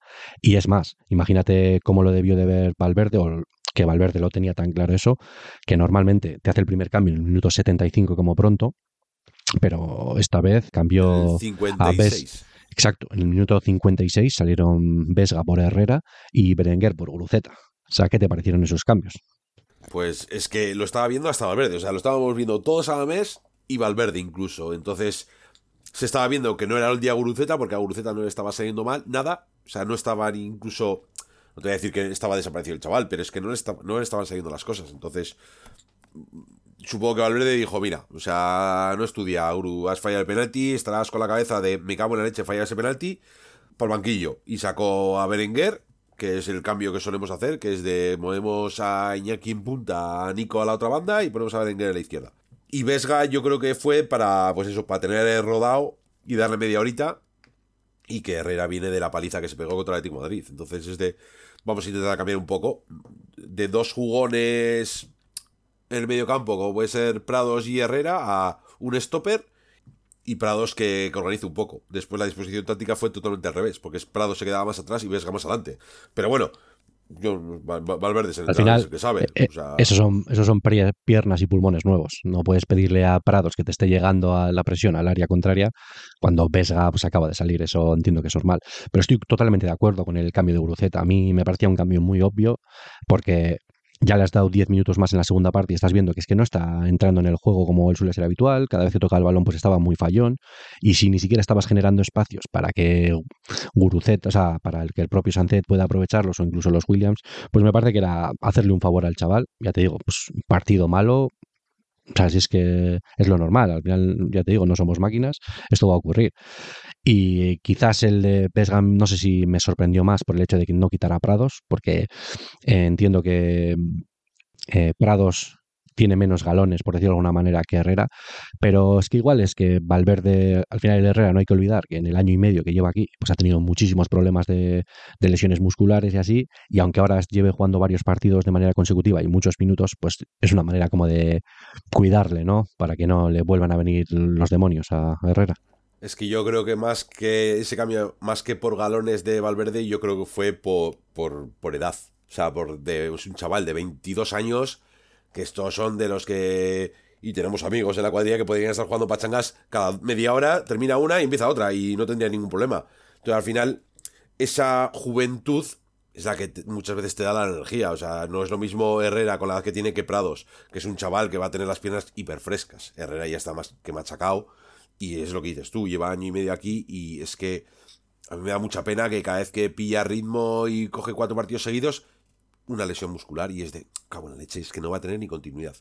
Y es más, imagínate cómo lo debió de ver Valverde, o que Valverde lo tenía tan claro eso, que normalmente te hace el primer cambio en el minuto 75 como pronto, pero esta vez cambió... El 56. Exacto, en el minuto 56 salieron Vesga por Herrera y Berenguer por Guruceta. O sea, ¿qué te parecieron esos cambios? Pues es que lo estaba viendo hasta Valverde, o sea, lo estábamos viendo todos a la mes y Valverde incluso. Entonces, se estaba viendo que no era el día Guruceta, porque a Guruceta no le estaba saliendo mal, nada. O sea, no estaban incluso. No te voy a decir que estaba desaparecido el chaval, pero es que no le, no le estaban saliendo las cosas. Entonces, supongo que Valverde dijo, mira, o sea, no estudia, Uru, has fallado el penalti, estarás con la cabeza de me cago en la leche, falla ese penalti, por banquillo. Y sacó a Berenguer, que es el cambio que solemos hacer, que es de movemos a Iñaki en punta, a Nico a la otra banda y ponemos a Berenguer a la izquierda. Y Vesga yo creo que fue para, pues eso, para tener rodado y darle media horita y que Herrera viene de la paliza que se pegó contra el Atlético Madrid. Entonces es de, vamos a intentar cambiar un poco, de dos jugones en el medio campo, como puede ser Prados y Herrera, a un stopper y Prados que, organice un poco. Después la disposición táctica fue totalmente al revés, porque Prados se quedaba más atrás y Vesga más adelante. Pero bueno, yo, Valverde es el, Al final, que sabe. eh, esos, son, esos son piernas y pulmones nuevos. No puedes pedirle a Prados que te esté llegando a la presión al área contraria cuando Vesga pues, acaba de salir. Eso entiendo que es normal. Pero estoy totalmente de acuerdo con el cambio de Guruceta. A mí me parecía un cambio muy obvio porque ya le has dado 10 minutos más en la segunda parte y estás viendo que es que no está entrando en el juego como él suele ser habitual, cada vez que toca el balón pues estaba muy fallón y si ni siquiera estabas generando espacios para que Gurucet, o sea, para el que el propio Sancet pueda aprovecharlos o incluso los Williams, pues me parece que era hacerle un favor al chaval, ya te digo, pues partido malo, o sea, si es que es lo normal, al final, ya te digo, no somos máquinas, esto va a ocurrir. Y quizás el de Pesgam, no sé si me sorprendió más por el hecho de que no quitara Prados, porque eh, entiendo que eh, Prados tiene menos galones, por decirlo de alguna manera, que Herrera, pero es que igual es que Valverde, al final el Herrera no hay que olvidar que en el año y medio que lleva aquí, pues ha tenido muchísimos problemas de, lesiones musculares y así, y aunque ahora lleve jugando varios partidos de manera consecutiva y muchos minutos, pues es una manera como de cuidarle, ¿no? Para que no le vuelvan a venir los demonios a Herrera. Es que yo creo que más que ese cambio, más que por galones de Valverde, yo creo que fue por, por, por edad. O sea, por de, un chaval de 22 años estos son de los que... Y tenemos amigos en la cuadrilla que podrían estar jugando pachangas cada media hora, termina una y empieza otra, y no tendría ningún problema. Entonces, al final, esa juventud es la que muchas veces te da la energía. O sea, no es lo mismo Herrera con la edad que tiene que Prados, que es un chaval que va a tener las piernas hiper frescas. Herrera ya está más que machacado, y es lo que dices tú, lleva año y medio aquí, y es que a mí me da mucha pena que cada vez que pilla ritmo y coge cuatro partidos seguidos, una lesión muscular y es de, en la leche, es que no va a tener ni continuidad.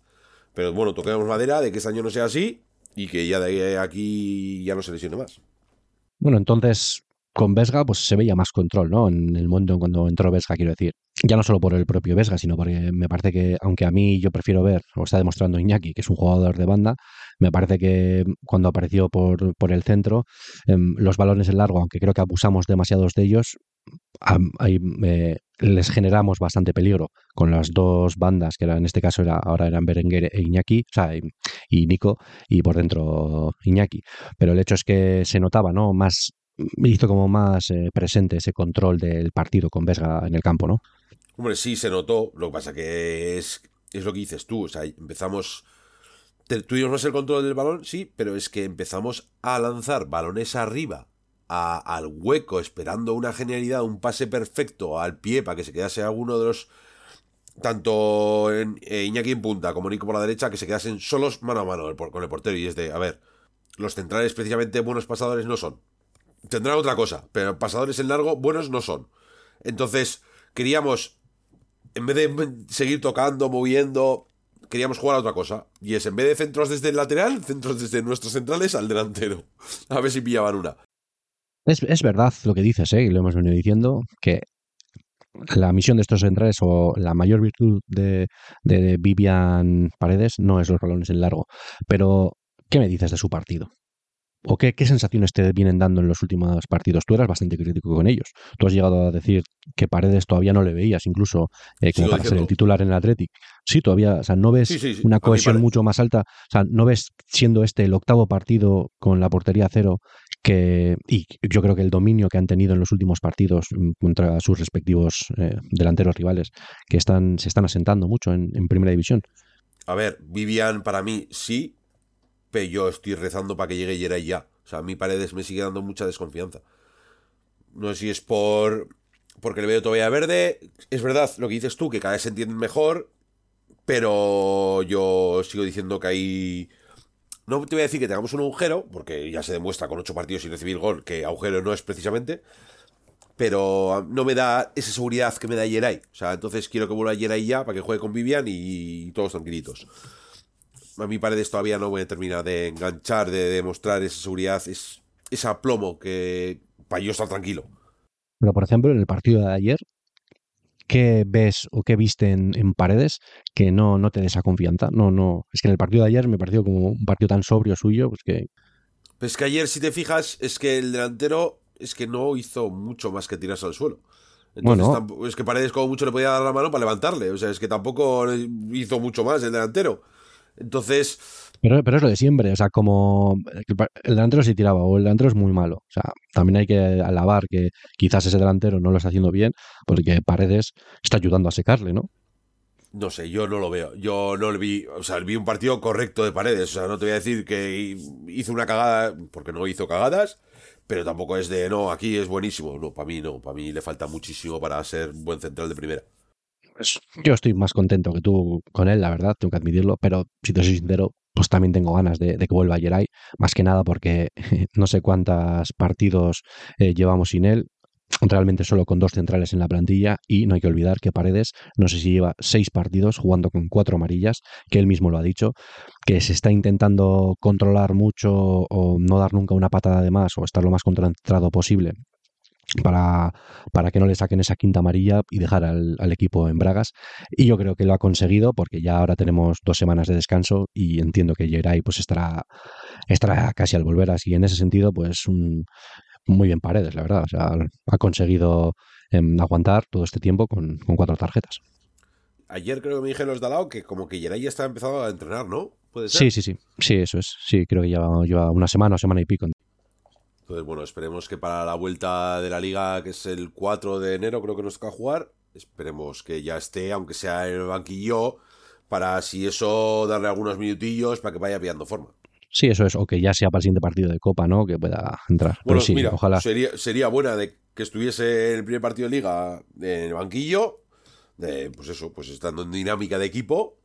Pero bueno, toquemos madera de que este año no sea así y que ya de aquí ya no se lesione más. Bueno, entonces con Vesga pues se veía más control, ¿no? En el mundo cuando entró Vesga, quiero decir. Ya no solo por el propio Vesga, sino porque me parece que, aunque a mí yo prefiero ver, o está demostrando Iñaki, que es un jugador de banda, me parece que cuando apareció por, por el centro, em, los balones en largo, aunque creo que abusamos demasiados de ellos, eh, les generamos bastante peligro con las dos bandas, que era, en este caso era, ahora eran Berenguer e Iñaki, o sea, y, Nico, y por dentro Iñaki. Pero el hecho es que se notaba, ¿no? Más, hizo como más eh, presente ese control del partido con Vesga en el campo, ¿no? Hombre, sí se notó, lo que pasa que es, es lo que dices tú, o sea, empezamos... Tuvimos más el control del balón, sí, pero es que empezamos a lanzar balones arriba al hueco esperando una genialidad, un pase perfecto al pie para que se quedase alguno de los tanto eh, Iñaki en punta como Nico por la derecha que se quedasen solos mano a mano con el portero y es de, a ver, los centrales precisamente buenos pasadores no son. Tendrán otra cosa, pero pasadores en largo buenos no son. Entonces, queríamos en vez de seguir tocando, moviendo, queríamos jugar a otra cosa. Y es, en vez de centros desde el lateral, centros desde nuestros centrales al delantero. A ver si pillaban una. Es, verdad lo que dices, ¿eh? y lo hemos venido diciendo, que la misión de estos centrales o la mayor virtud de, de Vivian Paredes no es los balones en largo. Pero, ¿qué me dices de su partido? ¿O qué, sensaciones te vienen dando en los últimos partidos? Tú eras bastante crítico con ellos. Tú has llegado a decir que Paredes todavía no le veías, incluso eh, como para ser el titular en el Athletic. Sí, todavía, o sea, no ves una cohesión mucho más alta. O sea, no ves siendo este el octavo partido con la portería cero y yo creo que el dominio que han tenido en los últimos partidos mm, contra sus respectivos eh, delanteros rivales que están se están asentando mucho en, primera división. A ver, Vivian para mí sí, pero yo estoy rezando para que llegue Yeray ya. O sea, a mí Paredes me sigue dando mucha desconfianza. No sé si es por. porque le veo todavía verde. Es verdad lo que dices tú, que cada vez se entiende mejor. Pero yo sigo diciendo que hay. No te voy a decir que tengamos un agujero, porque ya se demuestra con ocho partidos sin recibir gol que agujero no es precisamente. pero no me da esa seguridad que me da Jerai. O sea, entonces quiero que vuelva Jerai ya para que juegue con Vivian y, todos tranquilitos. A mí Paredes todavía no voy a terminar de enganchar, de demostrar esa seguridad, es, ese aplomo que para yo estar tranquilo. Pero, por ejemplo, en el partido de ayer, ¿qué ves o qué viste en, Paredes que no, no te dé esa confianza? No, no. Es que en el partido de ayer me pareció como un partido tan sobrio suyo, pues que. Pues que ayer, si te fijas, es que el delantero es que no hizo mucho más que tirarse al suelo. Entonces, bueno. es que Paredes como mucho le podía dar la mano para levantarle. O sea, es que tampoco hizo mucho más el delantero. Entonces. Pero, pero es lo de siempre. O sea, como el delantero se tiraba o el delantero es muy malo. O sea, también hay que alabar que quizás ese delantero no lo está haciendo bien porque Paredes está ayudando a secarle, ¿no? No sé, yo no lo veo. Yo no le vi, o sea, vi un partido correcto de Paredes. O sea, no te voy a decir que hizo una cagada, porque no hizo cagadas, pero tampoco es de, no, aquí es buenísimo. No, para mí no, para mí le falta muchísimo para ser buen central de primera. Pues yo estoy más contento que tú con él, la verdad, tengo que admitirlo, pero si te soy sincero, pues también tengo ganas de, que vuelva Jerai, más que nada porque no sé cuántos partidos eh, llevamos sin él, realmente solo con dos centrales en la plantilla y no hay que olvidar que Paredes no sé si lleva seis partidos jugando con cuatro amarillas, que él mismo lo ha dicho, que se está intentando controlar mucho o no dar nunca una patada de más o estar lo más concentrado posible para, para, que no le saquen esa quinta amarilla y dejar al, equipo en Bragas. Y yo creo que lo ha conseguido porque ya ahora tenemos dos semanas de descanso y entiendo que Geray pues estará, estará casi al volver. Así en ese sentido, pues un, muy bien Paredes, la verdad. O sea, ha conseguido em, aguantar todo este tiempo con, cuatro tarjetas. Ayer creo que me dijeron los de Alao que como que Yeray ya está empezando a entrenar, ¿no? ¿Puede ser? Sí, sí, sí. Sí, eso es. Sí, creo que lleva, lleva una semana o semana y pico. Entonces, bueno, esperemos que para la vuelta de la liga, que es el 4 de enero, creo que nos toca jugar, esperemos que ya esté, aunque sea en el banquillo, para si eso darle algunos minutillos para que vaya pillando forma. Sí, eso es, o que ya sea para el siguiente partido de Copa, ¿no? Que pueda entrar. Bueno, sí, mira, ojalá. Sería, sería buena de que estuviese en el primer partido de Liga en el banquillo, de, pues eso, pues estando en dinámica de equipo,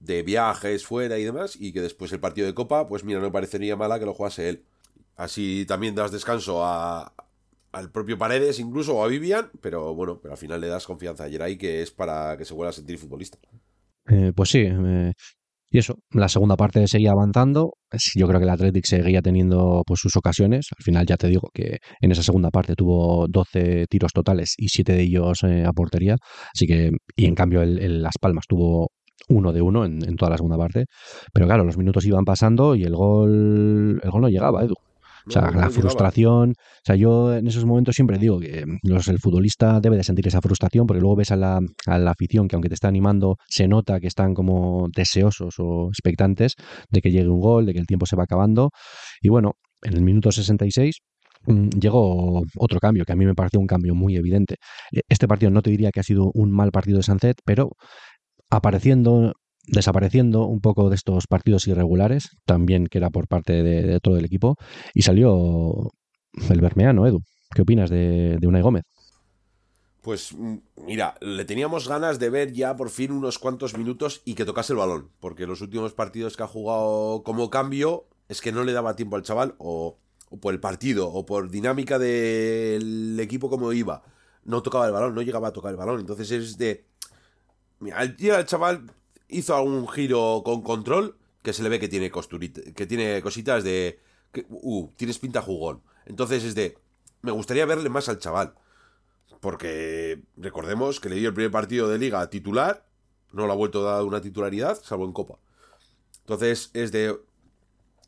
de viajes fuera y demás, y que después el partido de Copa, pues mira, no me parecería mala que lo jugase él. Así también das descanso a, al propio Paredes incluso o a Vivian, pero bueno, pero al final le das confianza a Jerai que es para que se vuelva a sentir futbolista. Eh, pues sí, eh, y eso, la segunda parte seguía avanzando. Yo creo que el Athletic seguía teniendo pues, sus ocasiones. Al final ya te digo que en esa segunda parte tuvo 12 tiros totales y 7 de ellos eh, a portería. Así que, y en cambio el, Las Palmas tuvo uno de uno en, en, toda la segunda parte. Pero claro, los minutos iban pasando y el gol, el gol no llegaba, Edu. O sea, la frustración. O sea, yo en esos momentos siempre digo que los, el futbolista debe de sentir esa frustración porque luego ves a la, a la afición que aunque te está animando, se nota que están como deseosos o expectantes de que llegue un gol, de que el tiempo se va acabando. Y bueno, en el minuto 66 mm, llegó otro cambio que a mí me pareció un cambio muy evidente. E, este partido no te diría que ha sido un mal partido de Sanzet, pero apareciendo desapareciendo un poco de estos partidos irregulares, también que era por parte de, todo el equipo, y salió el Bermeano, Edu. ¿Qué opinas de, de Unai Gómez? Pues mira, le teníamos ganas de ver ya por fin unos cuantos minutos y que tocase el balón, porque los últimos partidos que ha jugado como cambio es que no le daba tiempo al chaval, o, por el partido, o por dinámica del equipo como iba, no tocaba el balón, no llegaba a tocar el balón, entonces es de... Mira, el chaval hizo algún giro con control que se le ve que tiene que tiene cositas de que, uh, tienes pinta jugón. Entonces es de me gustaría verle más al chaval. Porque recordemos que le dio el primer partido de liga titular, no lo ha vuelto a dar una titularidad, salvo en Copa. Entonces es de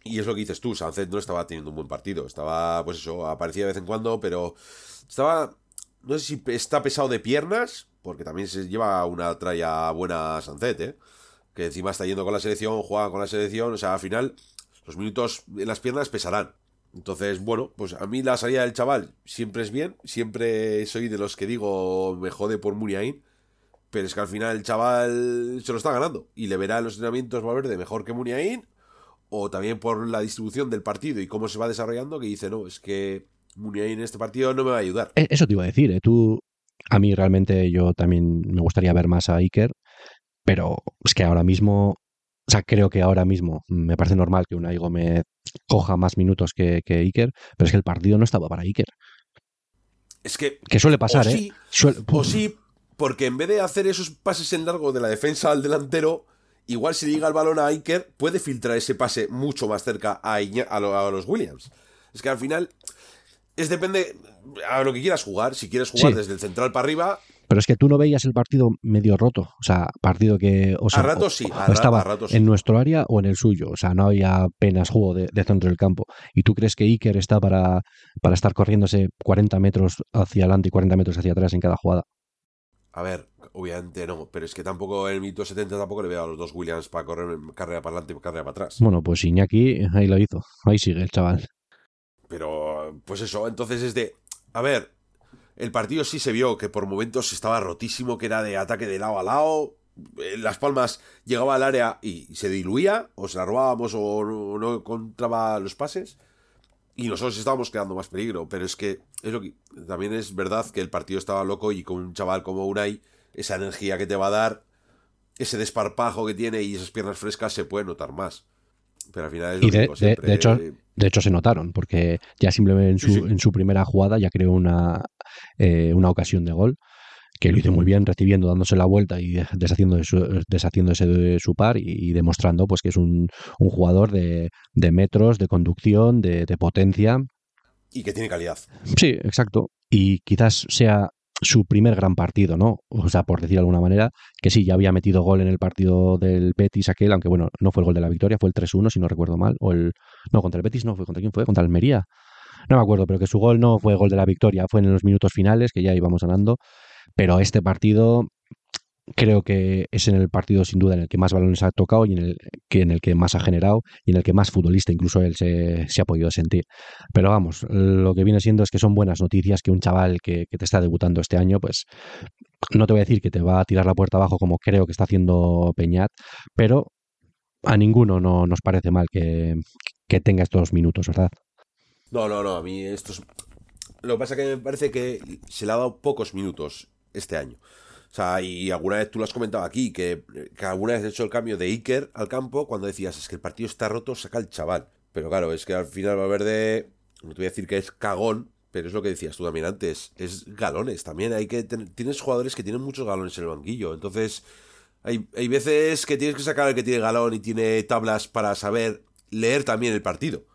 y es lo que dices tú, Sánchez no estaba teniendo un buen partido. Estaba, pues eso, aparecía de vez en cuando, pero estaba. No sé si está pesado de piernas, porque también se lleva una tralla buena Sancet, ¿eh? Que encima está yendo con la selección, juega con la selección, o sea, al final los minutos en las piernas pesarán. Entonces, bueno, pues a mí la salida del chaval siempre es bien, siempre soy de los que digo me jode por Muniain, pero es que al final el chaval se lo está ganando y le verá en los entrenamientos de mejor que Muniain o también por la distribución del partido y cómo se va desarrollando que dice, no, es que Muniain en este partido no me va a ayudar. E-, eso te iba a decir, ¿eh? tú a mí realmente yo también me gustaría ver más a Iker, pero es que ahora mismo, o sea, creo que ahora mismo me parece normal que un Aigo me coja más minutos que, que Iker, pero es que el partido no estaba para Iker. Es que. Que suele pasar, o ¿eh? Suele- o sí, porque en vez de hacer esos pases en largo de la defensa al delantero, igual si le llega el balón a Iker, puede filtrar ese pase mucho más cerca a, Iña- a, lo- a los Williams. Es que al final. Es depende a lo que quieras jugar. Si quieres jugar Sí. desde el central para arriba, Pero es que tú no veías el partido medio roto. O sea, partido que. O sea, a ratos o- sí, a, o ra- estaba a ratos sí. en nuestro área o en el suyo. O sea, no había apenas juego de, de centro del campo. ¿Y tú crees que Iker está para, para estar corriéndose 40 metros hacia adelante y 40 metros hacia atrás en cada jugada? A ver, obviamente no, pero es que tampoco en el minuto 70 tampoco le veo a los dos Williams para correr carrera para adelante y carrera para atrás. Bueno, pues Iñaki ahí lo hizo. Ahí sigue el chaval. Pero, pues eso, entonces es de. A ver, el partido sí se vio que por momentos estaba rotísimo, que era de ataque de lado a lado. Las Palmas llegaba al área y se diluía, o se la robábamos o no, no encontraba los pases. Y nosotros estábamos creando más peligro. Pero es que, es lo que también es verdad que el partido estaba loco y con un chaval como Unai, esa energía que te va a dar, ese desparpajo que tiene y esas piernas frescas se puede notar más. Pero al final Y de- hecho, De hecho, se notaron, porque ya simplemente en Sí, su, sí. en su primera jugada ya creó una, eh, una ocasión de gol, que lo hizo muy bien, recibiendo, dándose la vuelta y deshaciendo de su- deshaciéndose de su par y, y demostrando pues que es un, un jugador de, de metros, de conducción, de, de potencia. y que tiene calidad. Sí, exacto. Y quizás sea su primer gran partido, ¿no? O sea, por decir de alguna manera, que sí, ya había metido gol en el partido del Betis aquel, aunque bueno, no fue el gol de la victoria, fue el 3-1, si no recuerdo mal, o el... No, contra el Betis no, fue contra quién fue, contra Almería. No me acuerdo, pero que su gol no fue gol de la victoria, fue en los minutos finales, que ya íbamos ganando, pero este partido creo que es en el partido sin duda en el que más balones ha tocado y en el que, en el que más ha generado y en el que más futbolista incluso él se, ha podido sentir. Pero vamos, lo que viene siendo es que son buenas noticias que un chaval que, te está debutando este año, pues no te voy a decir que te va a tirar la puerta abajo como creo que está haciendo Peñat, pero a ninguno no nos parece mal que, que tenga estos minutos, ¿verdad? No, no, no, a mí esto es... Lo que pasa es que me parece que se le ha dado pocos minutos este año. O sea, y alguna vez tú lo has comentado aquí, que, que alguna vez has hecho el cambio de Iker al campo cuando decías, es que el partido está roto, saca el chaval. Pero claro, es que al final Valverde, no te voy a decir que es cagón, pero es lo que decías tú también antes, es galones también. Hay que tienes jugadores que tienen muchos galones en el banquillo, entonces hay, hay veces que tienes que sacar al que tiene galón y tiene tablas para saber leer también el partido.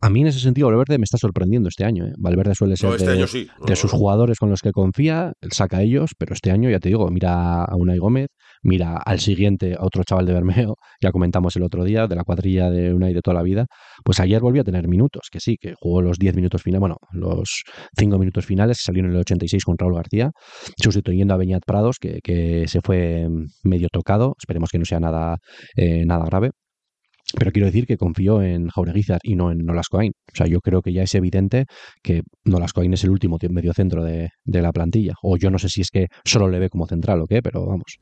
A mí en ese sentido Valverde me está sorprendiendo este año. ¿eh? Valverde suele ser No, este de, año sí. No, de no, sus jugadores con los que confía, saca a ellos, pero este año ya te digo, mira a Unai Gómez, mira al siguiente, a otro chaval de Bermeo, ya comentamos el otro día, de la cuadrilla de Unai de toda la vida, pues ayer volvió a tener minutos, que sí, que jugó los 10 minutos finales, bueno, los 5 minutos finales, salió en el 86 con Raúl García, sustituyendo a Beñat Prados, que, que se fue medio tocado, esperemos que no sea nada, eh, nada grave. Pero quiero decir que confío en Jaureguizar y no en Nolascoain. O sea, yo creo que ya es evidente que Nolascoain es el último mediocentro de, de la plantilla. O yo no sé si es que solo le ve como central o qué, pero vamos.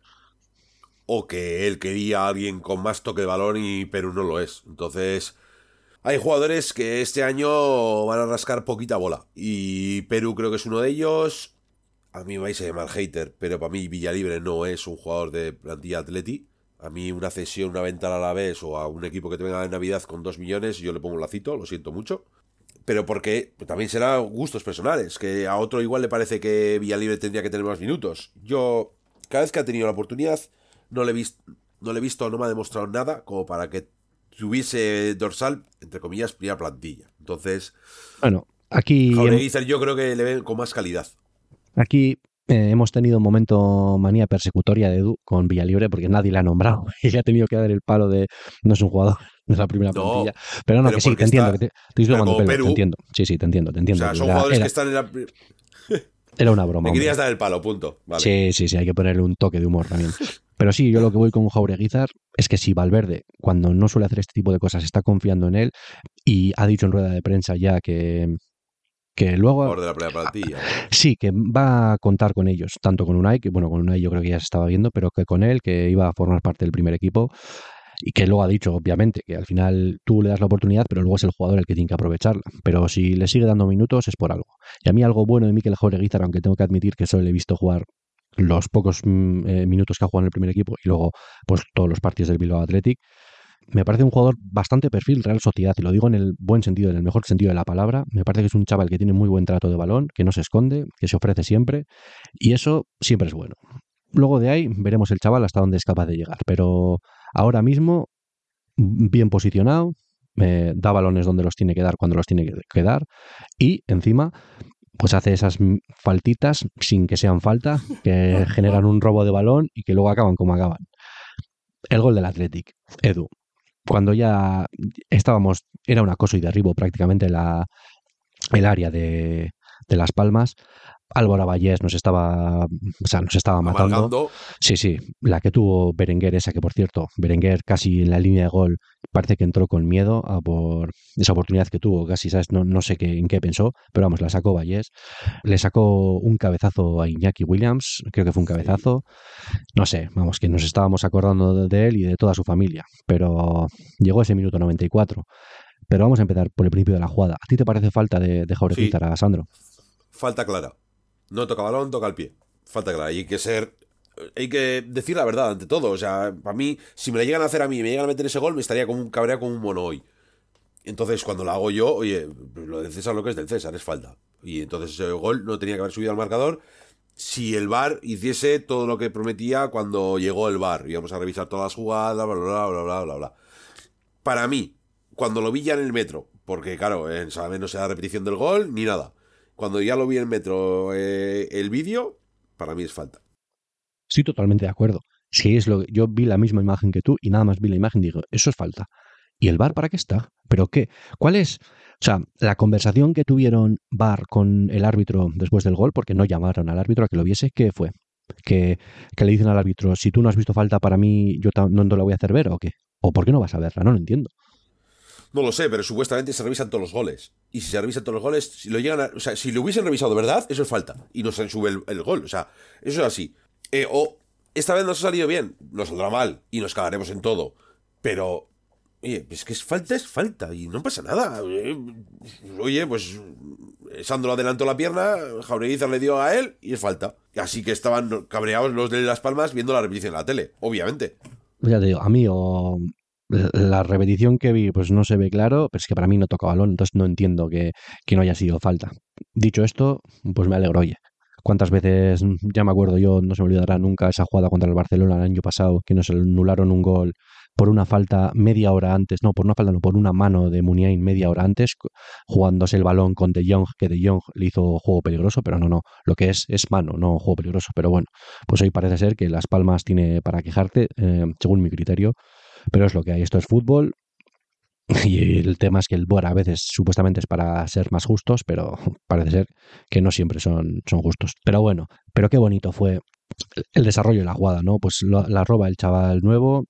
o que él quería a alguien con más toque de balón y Perú no lo es. Entonces, hay jugadores que este año van a rascar poquita bola. Y Perú creo que es uno de ellos. A mí me vais a llamar hater, pero para mí Villalibre no es un jugador de plantilla atleti. A mí una cesión, una venta a la vez o a un equipo que te venga de Navidad con dos millones, yo le pongo un lacito, lo siento mucho. Pero porque también será gustos personales, que a otro igual le parece que Villalibre tendría que tener más minutos. Yo, cada vez que ha tenido la oportunidad, no le he visto, no le he visto, no me ha demostrado nada como para que tuviese dorsal, entre comillas, primera plantilla. Entonces, Bueno, aquí, Jaureguizar yo creo que le ven con más calidad. aquí eh, hemos tenido un momento manía persecutoria de Edu con Villalibre porque nadie le ha nombrado y le ha tenido que dar el palo de no es un jugador de la primera No, plantilla. Pero no, pero que sí, te entiendo, está- que te, te estoy tomando pelo, Perú- te entiendo. Sí, sí, te entiendo, te O entiendo. sea, son Era- jugadores era- que están en la... era una broma. Me hombre. querías dar el palo, punto. Vale. Sí, sí, sí, hay que ponerle un toque de humor también. Pero sí, yo lo que voy con Jaureguizar es que si Valverde, cuando no suele hacer este tipo de cosas, está confiando en él y ha dicho en rueda de prensa ya que, que luego Jugador de la primera plantilla. sí, que va a contar con ellos, tanto con Unai, que bueno, con Unai yo creo que ya se estaba viendo, pero que con él, que iba a formar parte del primer equipo y que luego ha dicho, obviamente, que al final tú le das la oportunidad, pero luego es el jugador el que tiene que aprovecharla. Pero si le sigue dando minutos es por algo. Y a mí algo bueno de Mikel Jaureguizar, aunque tengo que admitir que solo le he visto jugar los pocos mm, eh, minutos que ha jugado en el primer equipo y luego pues todos los partidos del Bilbao Athletic, me parece un jugador bastante perfil Real Sociedad, y lo digo en el buen sentido, en el mejor sentido de la palabra. Me parece que es un chaval que tiene muy buen trato de balón, que no se esconde, que se ofrece siempre, y eso siempre es bueno. Luego de ahí veremos el chaval hasta dónde es capaz de llegar, pero ahora mismo, bien posicionado, eh, da balones donde los tiene que dar cuando los tiene que dar, y encima pues hace esas faltitas sin que sean falta, que generan un robo de balón y que luego acaban como acaban. El gol del Athletic, Edu. Cuando ya estábamos, era un acoso y derribo prácticamente la, el área de, de Las Palmas. Álvaro Vallés nos estaba, o sea, nos estaba matando. Sí, sí, la que tuvo Berenguer, esa que por cierto, Berenguer casi en la línea de gol, parece que entró con miedo a por esa oportunidad que tuvo, casi, ¿sabes? No, no sé qué, en qué pensó, pero vamos, la sacó Vallés. Le sacó un cabezazo a Iñaki Williams, creo que fue un cabezazo. No sé, vamos, que nos estábamos acordando de él y de toda su familia, pero llegó ese minuto 94. Pero vamos a empezar por el principio de la jugada. ¿A ti te parece falta de, de Jauregui a Sandro? Falta clara. No toca balón, toca el pie. Falta clara. hay que ser. Hay que decir la verdad ante todo. O sea, para mí, si me la llegan a hacer a mí y me llegan a meter ese gol, me estaría como un cabrea como un mono hoy. Entonces, cuando lo hago yo, oye, lo de César lo que es del César, es falta. Y entonces ese gol no tenía que haber subido al marcador si el VAR hiciese todo lo que prometía cuando llegó el VAR. Íbamos a revisar todas las jugadas, bla, bla, bla, bla, bla, bla, bla. Para mí, cuando lo vi ya en el metro, porque claro, en Salame no se da repetición del gol ni nada. Cuando ya lo vi en metro eh, el vídeo, para mí es falta. Sí, totalmente de acuerdo. Si es lo que yo vi la misma imagen que tú y nada más vi la imagen digo, eso es falta. ¿Y el bar para qué está? ¿Pero qué? ¿Cuál es? O sea, la conversación que tuvieron bar con el árbitro después del gol, porque no llamaron al árbitro a que lo viese, ¿qué fue? Que, que le dicen al árbitro, si tú no has visto falta para mí, yo no te la voy a hacer ver o qué? ¿O por qué no vas a verla? No lo entiendo. No lo sé, pero supuestamente se revisan todos los goles. Y si se revisan todos los goles, si lo llegan o sea, si lo hubiesen revisado verdad, eso es falta. Y no se sube el, gol. O sea, eso es así. Eh, o esta vez nos ha salido bien, nos saldrá mal y nos cagaremos en todo. Pero, oye, es que es falta, es falta. Y no pasa nada. Eh, oye, pues Sandro adelantó la pierna, Jaureguizar le dio a él y es falta. Así que estaban cabreados los de Las Palmas viendo la repetición en la tele, obviamente. Ya te digo, a mí o la repetición que vi, pues no se ve claro, pero es que para mí no toca balón, entonces no entiendo que, no haya sido falta. Dicho esto, pues me alegro, oye. ¿Cuántas veces, ya me acuerdo yo, no se me olvidará nunca esa jugada contra el Barcelona el año pasado, que nos anularon un gol por una falta media hora antes, no, por una falta, no, por una mano de Muniain media hora antes, jugándose el balón con De Jong, que De Jong le hizo juego peligroso, pero no, no, lo que es es mano, no juego peligroso. Pero bueno, pues hoy parece ser que Las Palmas tiene para quejarte, eh, según mi criterio, pero es lo que hay, esto es fútbol. Y el tema es que el BOR a veces supuestamente es para ser más justos, pero parece ser que no siempre son, son justos. Pero bueno, pero qué bonito fue el desarrollo de la jugada, ¿no? Pues la roba el chaval nuevo,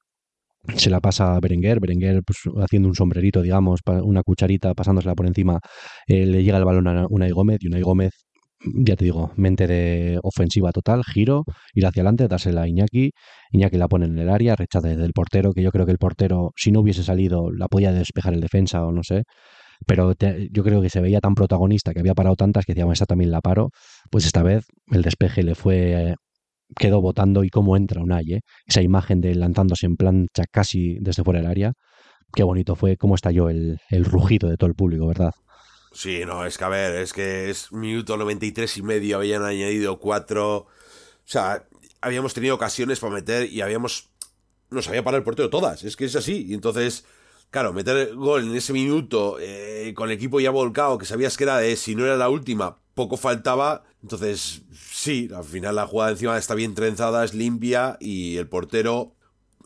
se la pasa a Berenguer, Berenguer pues, haciendo un sombrerito, digamos, una cucharita, pasándosela por encima, eh, le llega el balón a Unai Gómez y Unai Gómez ya te digo, mente de ofensiva total, giro, ir hacia adelante, dársela a Iñaki, Iñaki la pone en el área, rechaza desde el portero, que yo creo que el portero, si no hubiese salido, la podía despejar el defensa o no sé, pero yo creo que se veía tan protagonista que había parado tantas que decíamos, esta también la paro, pues esta vez el despeje le fue, quedó votando y cómo entra un ¿eh? esa imagen de lanzándose en plancha casi desde fuera del área, qué bonito fue, cómo estalló el, el rugido de todo el público, ¿verdad? Sí, no, es que a ver, es que es minuto 93 y medio, habían añadido cuatro. O sea, habíamos tenido ocasiones para meter y habíamos. Nos había parado el portero todas, es que es así. Y entonces, claro, meter gol en ese minuto, eh, con el equipo ya volcado, que sabías que era de si no era la última, poco faltaba. Entonces, sí, al final la jugada encima está bien trenzada, es limpia y el portero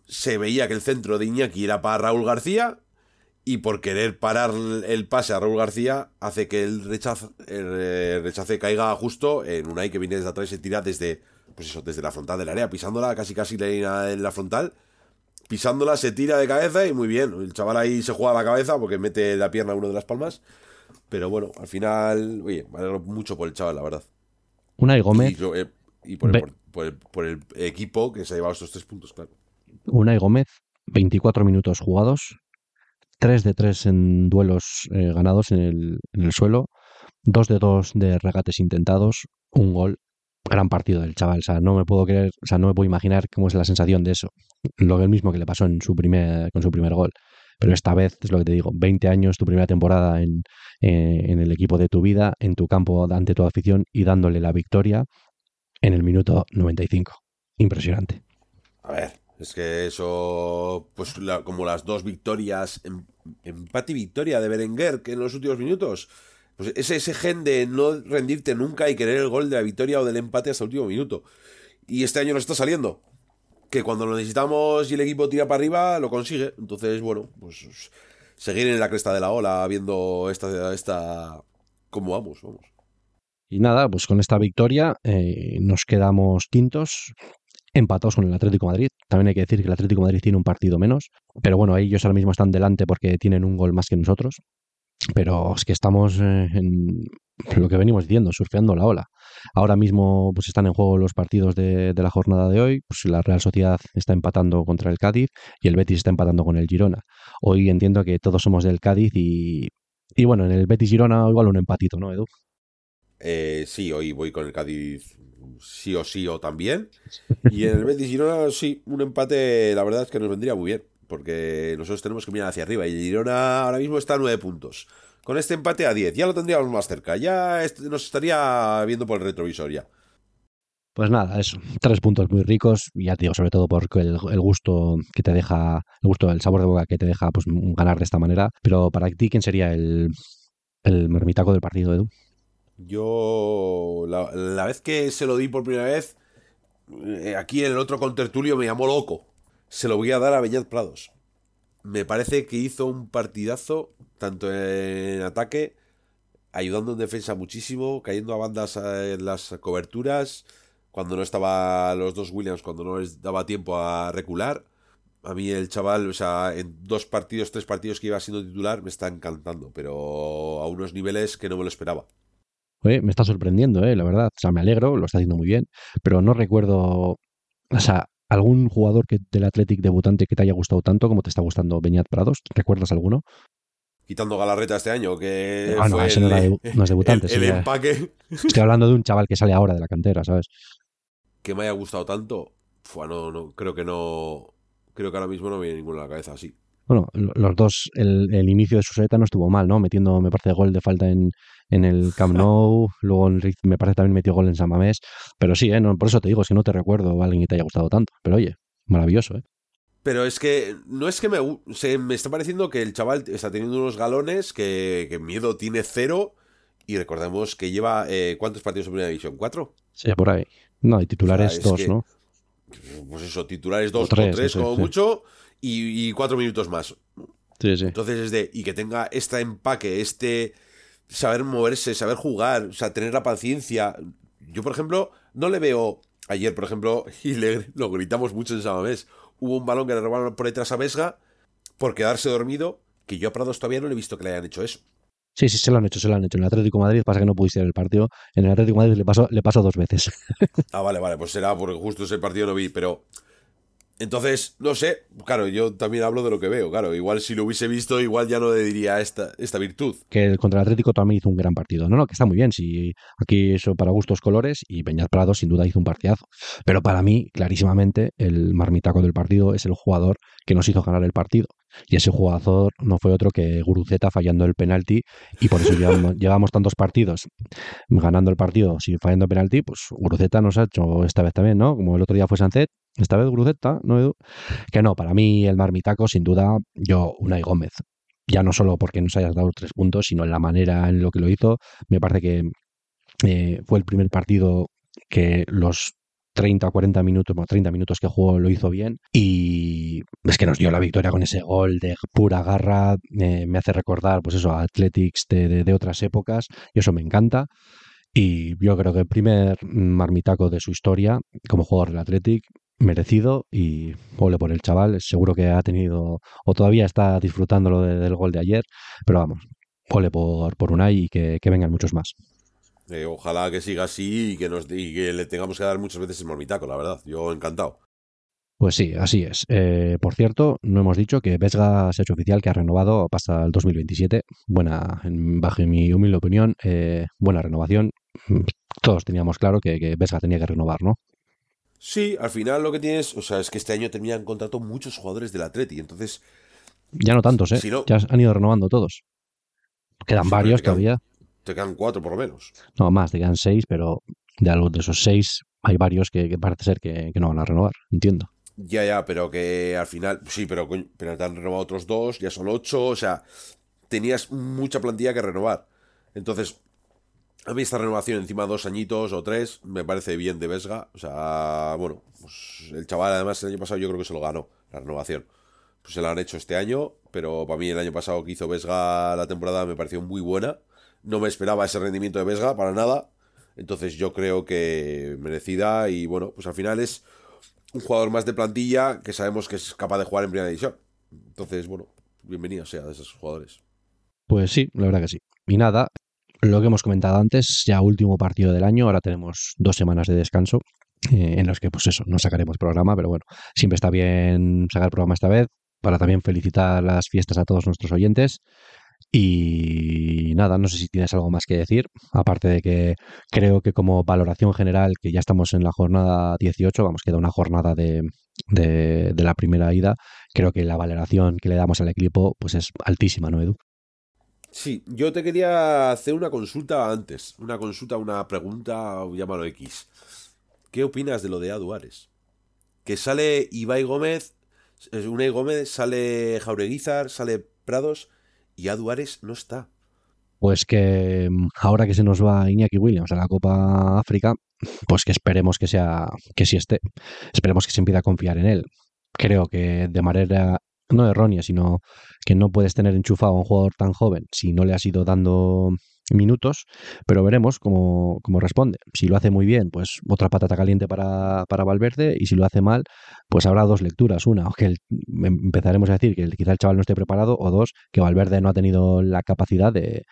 se veía que el centro de Iñaki era para Raúl García y por querer parar el pase a Raúl García hace que el rechace, el rechace caiga justo en un ahí que viene desde atrás y se tira desde, pues eso, desde la frontal del área, pisándola casi casi en la frontal, pisándola se tira de cabeza y muy bien, el chaval ahí se juega la cabeza porque mete la pierna a uno de las palmas, pero bueno, al final, oye, me alegro mucho por el chaval, la verdad. Unai Gómez. Y, por, el, por, el, equipo que se ha llevado estos tres puntos, claro. Unai Gómez, 24 minutos jugados, 3 de 3 en duelos eh, ganados en el, en el, suelo, 2 de 2 de regates intentados, un gol. gran partido del chaval. O sea, no me puedo creer, o sea, no me puedo imaginar cómo es la sensación de eso. Lo mismo que le pasó en su primer, con su primer gol. Pero esta vez es lo que te digo, 20 años, tu primera temporada en, eh, en el equipo de tu vida, en tu campo ante tu afición y dándole la victoria en el minuto 95. Impresionante. A ver, es que eso, pues como las dos victorias, em, empate y victoria de Berenguer, que en los últimos minutos, pues ese, ese gen de no rendirte nunca y querer el gol de la victoria o del empate hasta el último minuto. Y este año nos está saliendo. Que cuando lo necesitamos y el equipo tira para arriba, lo consigue. Entonces, bueno, pues seguir en la cresta de la ola viendo esta, esta cómo vamos, vamos. Y nada, pues con esta victoria eh, nos quedamos quintos, empatados con el Atlético Madrid. También hay que decir que el Atlético Madrid tiene un partido menos, pero bueno, ellos ahora mismo están delante porque tienen un gol más que nosotros. Pero es que estamos eh, en lo que venimos diciendo, surfeando la ola. Ahora mismo pues están en juego los partidos de, la jornada de hoy. Pues la Real Sociedad está empatando contra el Cádiz y el Betis está empatando con el Girona. Hoy entiendo que todos somos del Cádiz y, y bueno, en el Betis Girona igual un empatito, ¿no, Edu? Eh, sí, hoy voy con el Cádiz sí o sí o también. Y en el Betis Girona, sí, un empate, la verdad es que nos vendría muy bien. Porque nosotros tenemos que mirar hacia arriba. Y Girona ahora mismo está a nueve puntos. Con este empate a 10, ya lo tendríamos más cerca. Ya nos estaría viendo por el retrovisor ya. Pues nada, eso. Tres puntos muy ricos. Y ya te digo, sobre todo porque el, gusto que te deja, el gusto, el sabor de boca que te deja pues ganar de esta manera. Pero para ti, ¿quién sería el, el mermitaco del partido, Edu? Yo, la, vez que se lo di por primera vez, eh, aquí en el otro contertulio me llamó loco. Se lo voy a dar a Beñat Prados. Me parece que hizo un partidazo, tanto en ataque, ayudando en defensa muchísimo, cayendo a bandas eh, en las coberturas, cuando no estaba los dos Williams, cuando no les daba tiempo a recular. A mí el chaval, o sea, en dos partidos, tres partidos que iba siendo titular, me está encantando, pero a unos niveles que no me lo esperaba me está sorprendiendo, ¿eh? la verdad. O sea, me alegro, lo está haciendo muy bien, pero no recuerdo, o sea, algún jugador que, del Athletic debutante que te haya gustado tanto como te está gustando Beñat Prados. ¿Recuerdas alguno? Quitando Galarreta este año, que ah, no, ese no, es debutante. El, empaque. Estoy hablando de un chaval que sale ahora de la cantera, ¿sabes? Que me haya gustado tanto. Fua, no, no, creo que no. Creo que ahora mismo no me viene ninguno a la cabeza así. Bueno, los dos, el, el inicio de su seta no estuvo mal, ¿no? Metiendo, me parece, gol de falta en, en el Camp Nou, luego me parece también metió gol en San Mamés, pero sí, ¿eh? por eso te digo, si no te recuerdo a alguien que te haya gustado tanto, pero oye, maravilloso, ¿eh? Pero es que no es que me, se, me está pareciendo que el chaval está teniendo unos galones que, miedo tiene cero y recordemos que lleva eh, ¿cuántos partidos en primera división? ¿Cuatro? Sí, por ahí. No, y titulares dos, ¿no? Pues eso, titulares dos o tres, como mucho y, cuatro minutos más. Sí, sí. Entonces es de, y que tenga este empaque, este saber moverse, saber jugar, o sea, tener la paciencia. Yo, por ejemplo, no le veo. Ayer, por ejemplo, y le, lo gritamos mucho en Samamés, hubo un balón que le robaron por detrás a Vesga por quedarse dormido, que yo a Prados todavía no le he visto que le hayan hecho eso. Sí, sí, se lo han hecho, se lo han hecho. En el Atlético Madrid pasa que no pudiste ir el partido. En el Atlético Madrid le pasó, le pasó dos veces. ah, vale, vale, pues será porque justo ese partido no vi, pero entonces, no sé, claro, yo también hablo de lo que veo, claro, igual si lo hubiese visto, igual ya no le diría esta, esta virtud. Que contra el Atlético también hizo un gran partido, no, no, que está muy bien, si aquí eso para gustos colores y Peñas Prado sin duda hizo un partidazo, pero para mí, clarísimamente, el marmitaco del partido es el jugador que nos hizo ganar el partido. Y ese jugador no fue otro que Guruceta fallando el penalti y por eso llevamos, llevamos tantos partidos ganando el partido sin fallando el penalti, pues Guruceta nos ha hecho esta vez también, ¿no? Como el otro día fue Sancet, esta vez Gruzeta, ¿no, Que no, para mí el marmitaco, sin duda, yo, Unai Gómez. Ya no solo porque nos hayas dado tres puntos, sino en la manera en lo que lo hizo. Me parece que eh, fue el primer partido que los 30 o 40 minutos, bueno, 30 minutos que jugó lo hizo bien y es que nos dio la victoria con ese gol de pura garra, me hace recordar pues eso, a Athletics de, de, otras épocas y eso me encanta y yo creo que el primer marmitaco de su historia como jugador del Athletic merecido y ole por el chaval. Seguro que ha tenido o todavía está disfrutando lo del gol de ayer, pero vamos, ole por, por Unai y que, vengan muchos más. Eh, ojalá que siga así y que, nos, y que le tengamos que dar muchas veces el mormitaco, la verdad. Yo encantado. Pues sí, así es. Eh, por cierto, no hemos dicho que Vesga se ha hecho oficial que ha renovado hasta el 2027. Buena, bajo mi humilde opinión, eh, buena renovación. todos teníamos claro que, que Vesga tenía que renovar, ¿no? Sí, al final lo que tienes, o sea, es que este año terminan contrato muchos jugadores del Atleti, entonces... Ya no tantos, ¿eh? Ya han ido renovando todos. Quedan varios todavía. Te quedan cuatro por lo menos. No, más, te quedan seis, pero de, algo, de esos seis hay varios que, parece ser que, no van a renovar, entiendo. Ya, ya, pero que al final, sí, pero, pero te han renovado otros dos, ya son ocho, o sea, tenías mucha plantilla que renovar. Entonces, a mí esta renovación encima dos añitos o tres me parece bien de Vesga. O sea, bueno, pues el chaval además el año pasado yo creo que se lo ganó, la renovación. Pues se la han hecho este año, pero para mí el año pasado que hizo Vesga la temporada me pareció muy buena. No me esperaba ese rendimiento de Vesga para nada. Entonces yo creo que merecida y bueno, pues al final es un jugador más de plantilla que sabemos que es capaz de jugar en primera división. Entonces, bueno, bienvenido sea de esos jugadores. Pues sí, la verdad que sí. Y nada, lo que hemos comentado antes, ya último partido del año, ahora tenemos dos semanas de descanso. Eh, en los que, pues eso, no sacaremos programa, pero bueno, siempre está bien sacar programa esta vez, para también felicitar las fiestas a todos nuestros oyentes. Y nada, no sé si tienes algo más que decir, aparte de que creo que como valoración general, que ya estamos en la jornada 18, vamos, queda una jornada de, de, de la primera ida, creo que la valoración que le damos al equipo pues es altísima, ¿no, Edu? Sí, yo te quería hacer una consulta antes. Una consulta, una pregunta, llámalo X. ¿Qué opinas de lo de Aduares? Que sale Ibai Gómez, Unai Gómez, sale Jaureguizar, sale Prados y Aduares no está. Pues que mm, ahora que se nos va Iñaki Williams a la Copa África, pues que esperemos que sea, que sí esté. Esperemos que se empiece a confiar en él. Creo que de manera no errónea, sino que no puedes tener enchufado a un jugador tan joven si no le has ido dando minutos, pero veremos cómo, cómo responde. Si lo hace muy bien, pues otra patata caliente para, para, Valverde, y si lo hace mal, pues habrá dos lecturas. Una, que empezaremos a decir que quizá el chaval no esté preparado, o dos, que Valverde no ha tenido la capacidad de,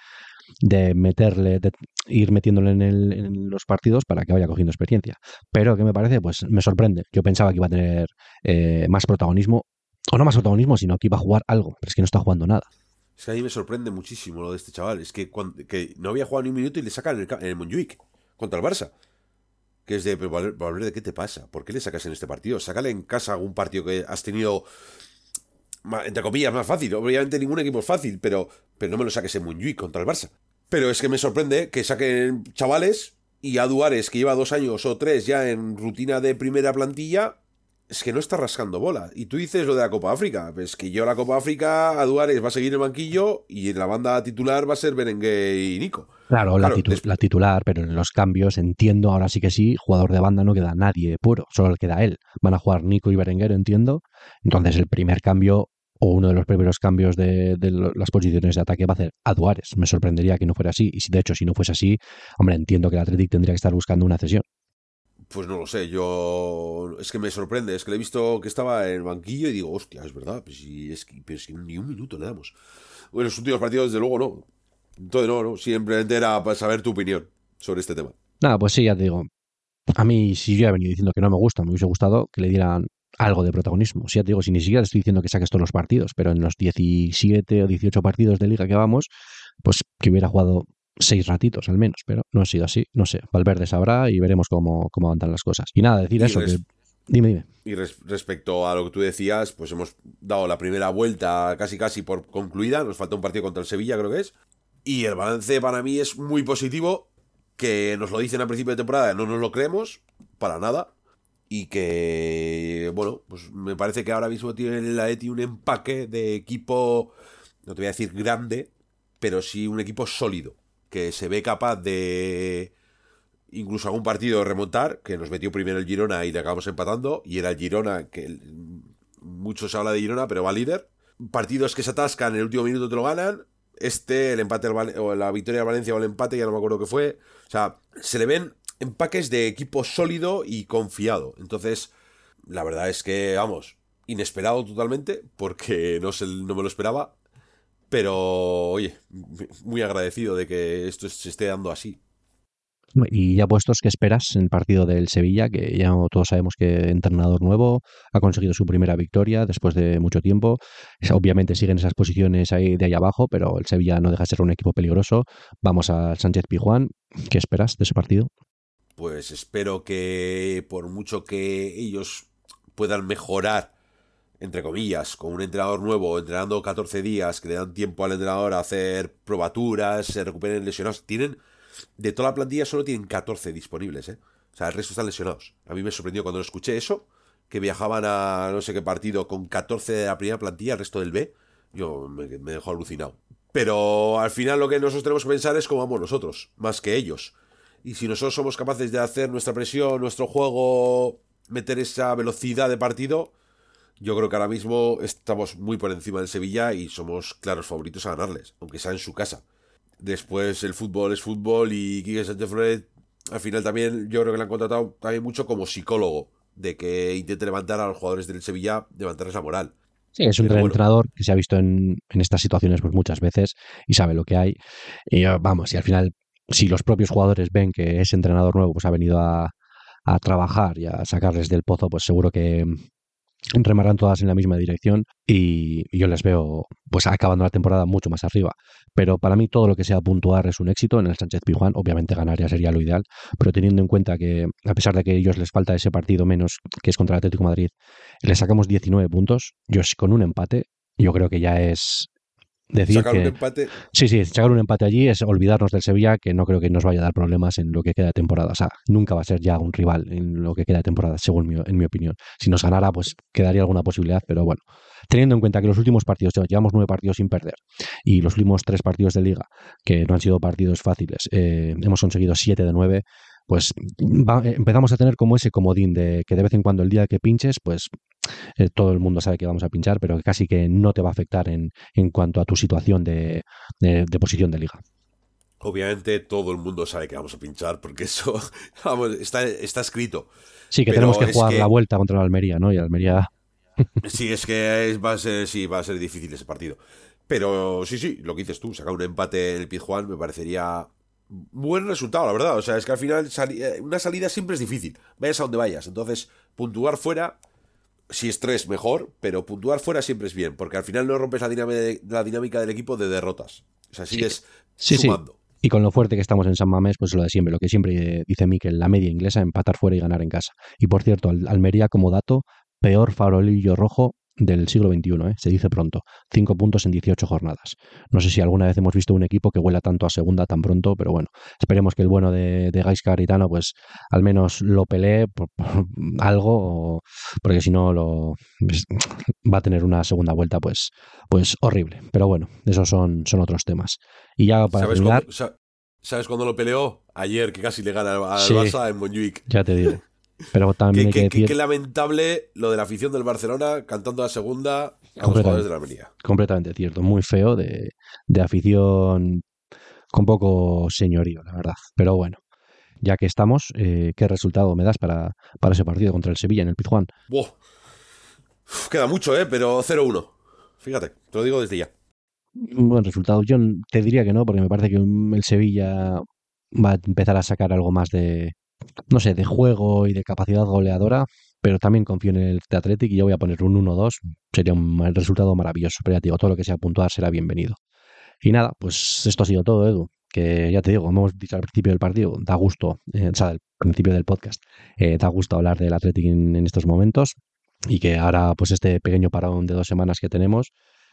de meterle, de ir metiéndole en, el, en, los partidos para que vaya cogiendo experiencia. Pero que me parece, pues me sorprende. Yo pensaba que iba a tener eh, más protagonismo o no más protagonismo, sino que iba a jugar algo, pero es que no está jugando nada. Es que a mí me sorprende muchísimo lo de este chaval. Es que, no había jugado ni un minuto y le sacan en el, en contra el Barça. Que es de, Valverde, ¿qué te pasa? ¿Por qué le sacas en este partido? Sácale en casa algún partido que has tenido, entre comillas, más fácil. Obviamente ningún equipo es fácil, pero, pero no me lo saques en Montjuic contra el Barça. Pero es que me sorprende que saquen chavales y a Duares, que lleva dos años o tres ya en rutina de primera plantilla, es que no está rascando bola. Y tú dices lo de la Copa África. Pues que yo la Copa África, a Duares va a seguir el banquillo y en la banda titular va a ser Berengue y Nico. Claro, la, la, titular, pero en los cambios entiendo, ahora sí que sí, jugador de banda no queda nadie puro, solo queda él. Van a jugar Nico y Berenguer, entiendo. Entonces el primer cambio o uno de los primeros cambios de, de, las posiciones de ataque va a ser a Duares. Me sorprendería que no fuera así. Y si de hecho, si no fuese así, hombre, entiendo que el Athletic tendría que estar buscando una cesión. Pues no lo sé, yo. Es que me sorprende, es que le he visto que estaba en el banquillo y digo, hostia, es verdad, pues si, es que, ni un minuto le damos. Bueno, los últimos partidos, desde luego, no. Entonces, no, no, simplemente era para saber tu opinión sobre este tema. Nada, pues sí, ya te digo. A mí, si yo he venido diciendo que no me gusta, me hubiese gustado que le dieran algo de protagonismo. Si ya te digo, si ni siquiera te estoy diciendo que saques todos los partidos, pero en los 17 o 18 partidos de liga que vamos, pues que hubiera jugado seis ratitos al menos, pero no ha sido así. No sé, Valverde sabrá y veremos cómo, cómo avanzan las cosas. Y nada, decir eso. Dime, dime. Y respecto a lo que tú decías, pues hemos dado la primera vuelta casi casi por concluida. Nos falta un partido contra el Sevilla, creo que es. Y el balance para mí es muy positivo. Que nos lo dicen a principio de temporada, no nos lo creemos, para nada. Y que, bueno, pues me parece que ahora mismo tiene la ETI un empaque de equipo, no te voy a decir grande, pero sí un equipo sólido que se ve capaz de incluso algún partido remontar, que nos metió primero el Girona y le acabamos empatando, y era el Girona, que muchos habla de Girona, pero va líder. Partidos que se atascan en el último minuto te lo ganan. Este, el empate o la victoria de Valencia o el empate, ya no me acuerdo qué fue. O sea, se le ven empaques de equipo sólido y confiado. Entonces, la verdad es que, vamos, inesperado totalmente, porque no, se, no me lo esperaba. Pero, oye, muy agradecido de que esto se esté dando así. Y ya puestos, ¿qué esperas en el partido del Sevilla? Que ya todos sabemos que entrenador nuevo ha conseguido su primera victoria después de mucho tiempo. Obviamente siguen esas posiciones ahí de ahí abajo, pero el Sevilla no deja de ser un equipo peligroso. Vamos a Sánchez Pijuán. ¿Qué esperas de ese partido? Pues espero que por mucho que ellos puedan mejorar, entre comillas, con un entrenador nuevo, entrenando 14 días, que le dan tiempo al entrenador a hacer probaturas, se recuperen lesionados, tienen, de toda la plantilla solo tienen 14 disponibles, ¿eh? O sea, el resto están lesionados. A mí me sorprendió cuando escuché eso, que viajaban a no sé qué partido con 14 de la primera plantilla, el resto del B. Yo me, me dejó alucinado. Pero al final lo que nosotros tenemos que pensar es cómo vamos nosotros, más que ellos. Y si nosotros somos capaces de hacer nuestra presión, nuestro juego, meter esa velocidad de partido, yo creo que ahora mismo estamos muy por encima del Sevilla y somos claros favoritos a ganarles, aunque sea en su casa. Después el fútbol es fútbol y Quique Sánchez Flores al final también yo creo que le han contratado también mucho como psicólogo, de que intente levantar a los jugadores del Sevilla, levantarles la moral. Sí, es un entrenador que se ha visto en, en, estas situaciones pues muchas veces y sabe lo que hay. Y vamos, y al final, si los propios jugadores ven que ese entrenador nuevo pues ha venido a, a trabajar y a sacarles del pozo, pues seguro que remarán todas en la misma dirección y, yo les veo pues acabando la temporada mucho más arriba. Pero para mí todo lo que sea puntuar es un éxito. En el Sánchez Pijuán obviamente ganar ya sería lo ideal, pero teniendo en cuenta que a pesar de que a ellos les falta ese partido menos que es contra el Atlético Madrid, les sacamos 19 puntos, yo con un empate yo creo que ya es decir sacar que, un empate. Sí, sí, sacar un empate allí es olvidarnos del Sevilla, que no creo que nos vaya a dar problemas en lo que queda de temporada. O sea, nunca va a ser ya un rival en lo que queda de temporada, según mi, en mi opinión. Si nos ganara, pues quedaría alguna posibilidad, pero bueno. Teniendo en cuenta que los últimos partidos, llevamos nueve partidos sin perder, y los últimos tres partidos de liga, que no han sido partidos fáciles, eh, hemos conseguido siete de nueve, pues va, empezamos a tener como ese comodín de que de vez en cuando el día que pinches, pues eh, todo el mundo sabe que vamos a pinchar, pero que casi que no te va a afectar en, en cuanto a tu situación de, de, de, posición de liga. Obviamente todo el mundo sabe que vamos a pinchar porque eso vamos, está, está escrito. Sí, que tenemos que jugar que- la vuelta contra la Almería, ¿no? Y Almería... Sí, es que es- va, a ser, sí, va a ser difícil ese partido. Pero sí, sí, lo que dices tú, sacar un empate en el Pizjuán me parecería buen resultado, la verdad. O sea, es que al final sali- eh, una salida siempre es difícil, vayas a donde vayas. Entonces, puntuar fuera, si es tres, mejor, pero puntuar fuera siempre es bien, porque al final no rompes la dinámica, la dinámica del equipo de derrotas. O sea, sigues Sí, sí. sumando. Y con lo fuerte que estamos en San Mamés, pues lo de siempre, lo que siempre dice Miquel, la media inglesa, empatar fuera y ganar en casa. Y por cierto, Al- Almería como dato, peor farolillo rojo del siglo XXI, ¿eh? se dice pronto. Cinco puntos en 18 jornadas. No sé si alguna vez hemos visto un equipo que huela tanto a segunda tan pronto, pero bueno, esperemos que el bueno de, de Gaisca Garitano, pues al menos lo pelee por, por algo, porque si no lo pues, va a tener una segunda vuelta, pues, pues horrible. Pero bueno, esos son, son otros temas. Y ya para ¿Sabes terminar, ¿Sabes cuándo lo peleó? Ayer, que casi le gana al, al Sí. Barça en Montjuic. ya te digo. Pero Qué, también hay que qué- decir qué lamentable lo de la afición del Barcelona cantando a segunda a los jugadores de la Almería. completamente cierto, muy feo de, de afición con poco señorío, la verdad. Pero bueno, ya que estamos, eh, ¿qué resultado me das para, para ese partido contra el Sevilla en el Pizjuán? Queda mucho, ¿eh? Pero 0-1. Fíjate, te lo digo desde ya. Un buen resultado. Yo te diría que no, porque me parece que el Sevilla va a empezar a sacar algo más de, no sé, de juego y de capacidad goleadora, pero también confío en el Athletic y yo voy a poner un 1-2. Sería un resultado maravilloso, pero ya te todo lo que sea puntuar será bienvenido. Y nada, pues esto ha sido todo, Edu. Que ya te digo, hemos dicho al principio del partido, da gusto, eh, o sea, al principio del podcast, eh, da gusto hablar del Athletic en, en estos momentos y que ahora, pues este pequeño parón de dos semanas que tenemos,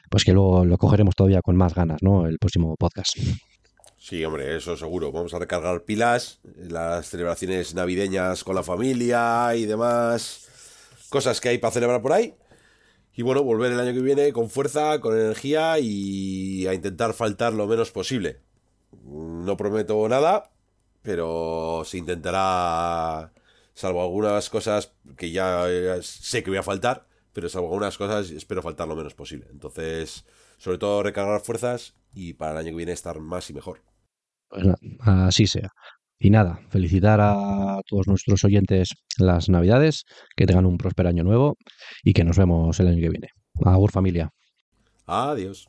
pues que luego lo cogeremos todavía con más ganas, ¿no? El próximo podcast. Sí, hombre, eso seguro. Vamos a recargar pilas, las celebraciones navideñas con la familia y demás. Cosas que hay para celebrar por ahí. Y bueno, volver el año que viene con fuerza, con energía y a intentar faltar lo menos posible. No prometo nada, pero se intentará, salvo algunas cosas que ya eh, sé que voy a faltar, pero salvo algunas cosas espero faltar lo menos posible. Entonces, sobre todo recargar fuerzas y para el año que viene estar más y mejor. Pues nada, así sea. Y nada, felicitar a todos nuestros oyentes las Navidades, que tengan un próspero año nuevo y que nos vemos el año que viene. Agur familia. Adiós.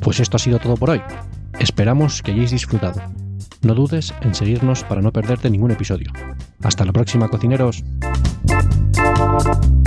Pues esto ha sido todo por hoy. Esperamos que hayáis disfrutado. No dudes en seguirnos para no perderte ningún episodio. Hasta la próxima, cocineros. Thank you.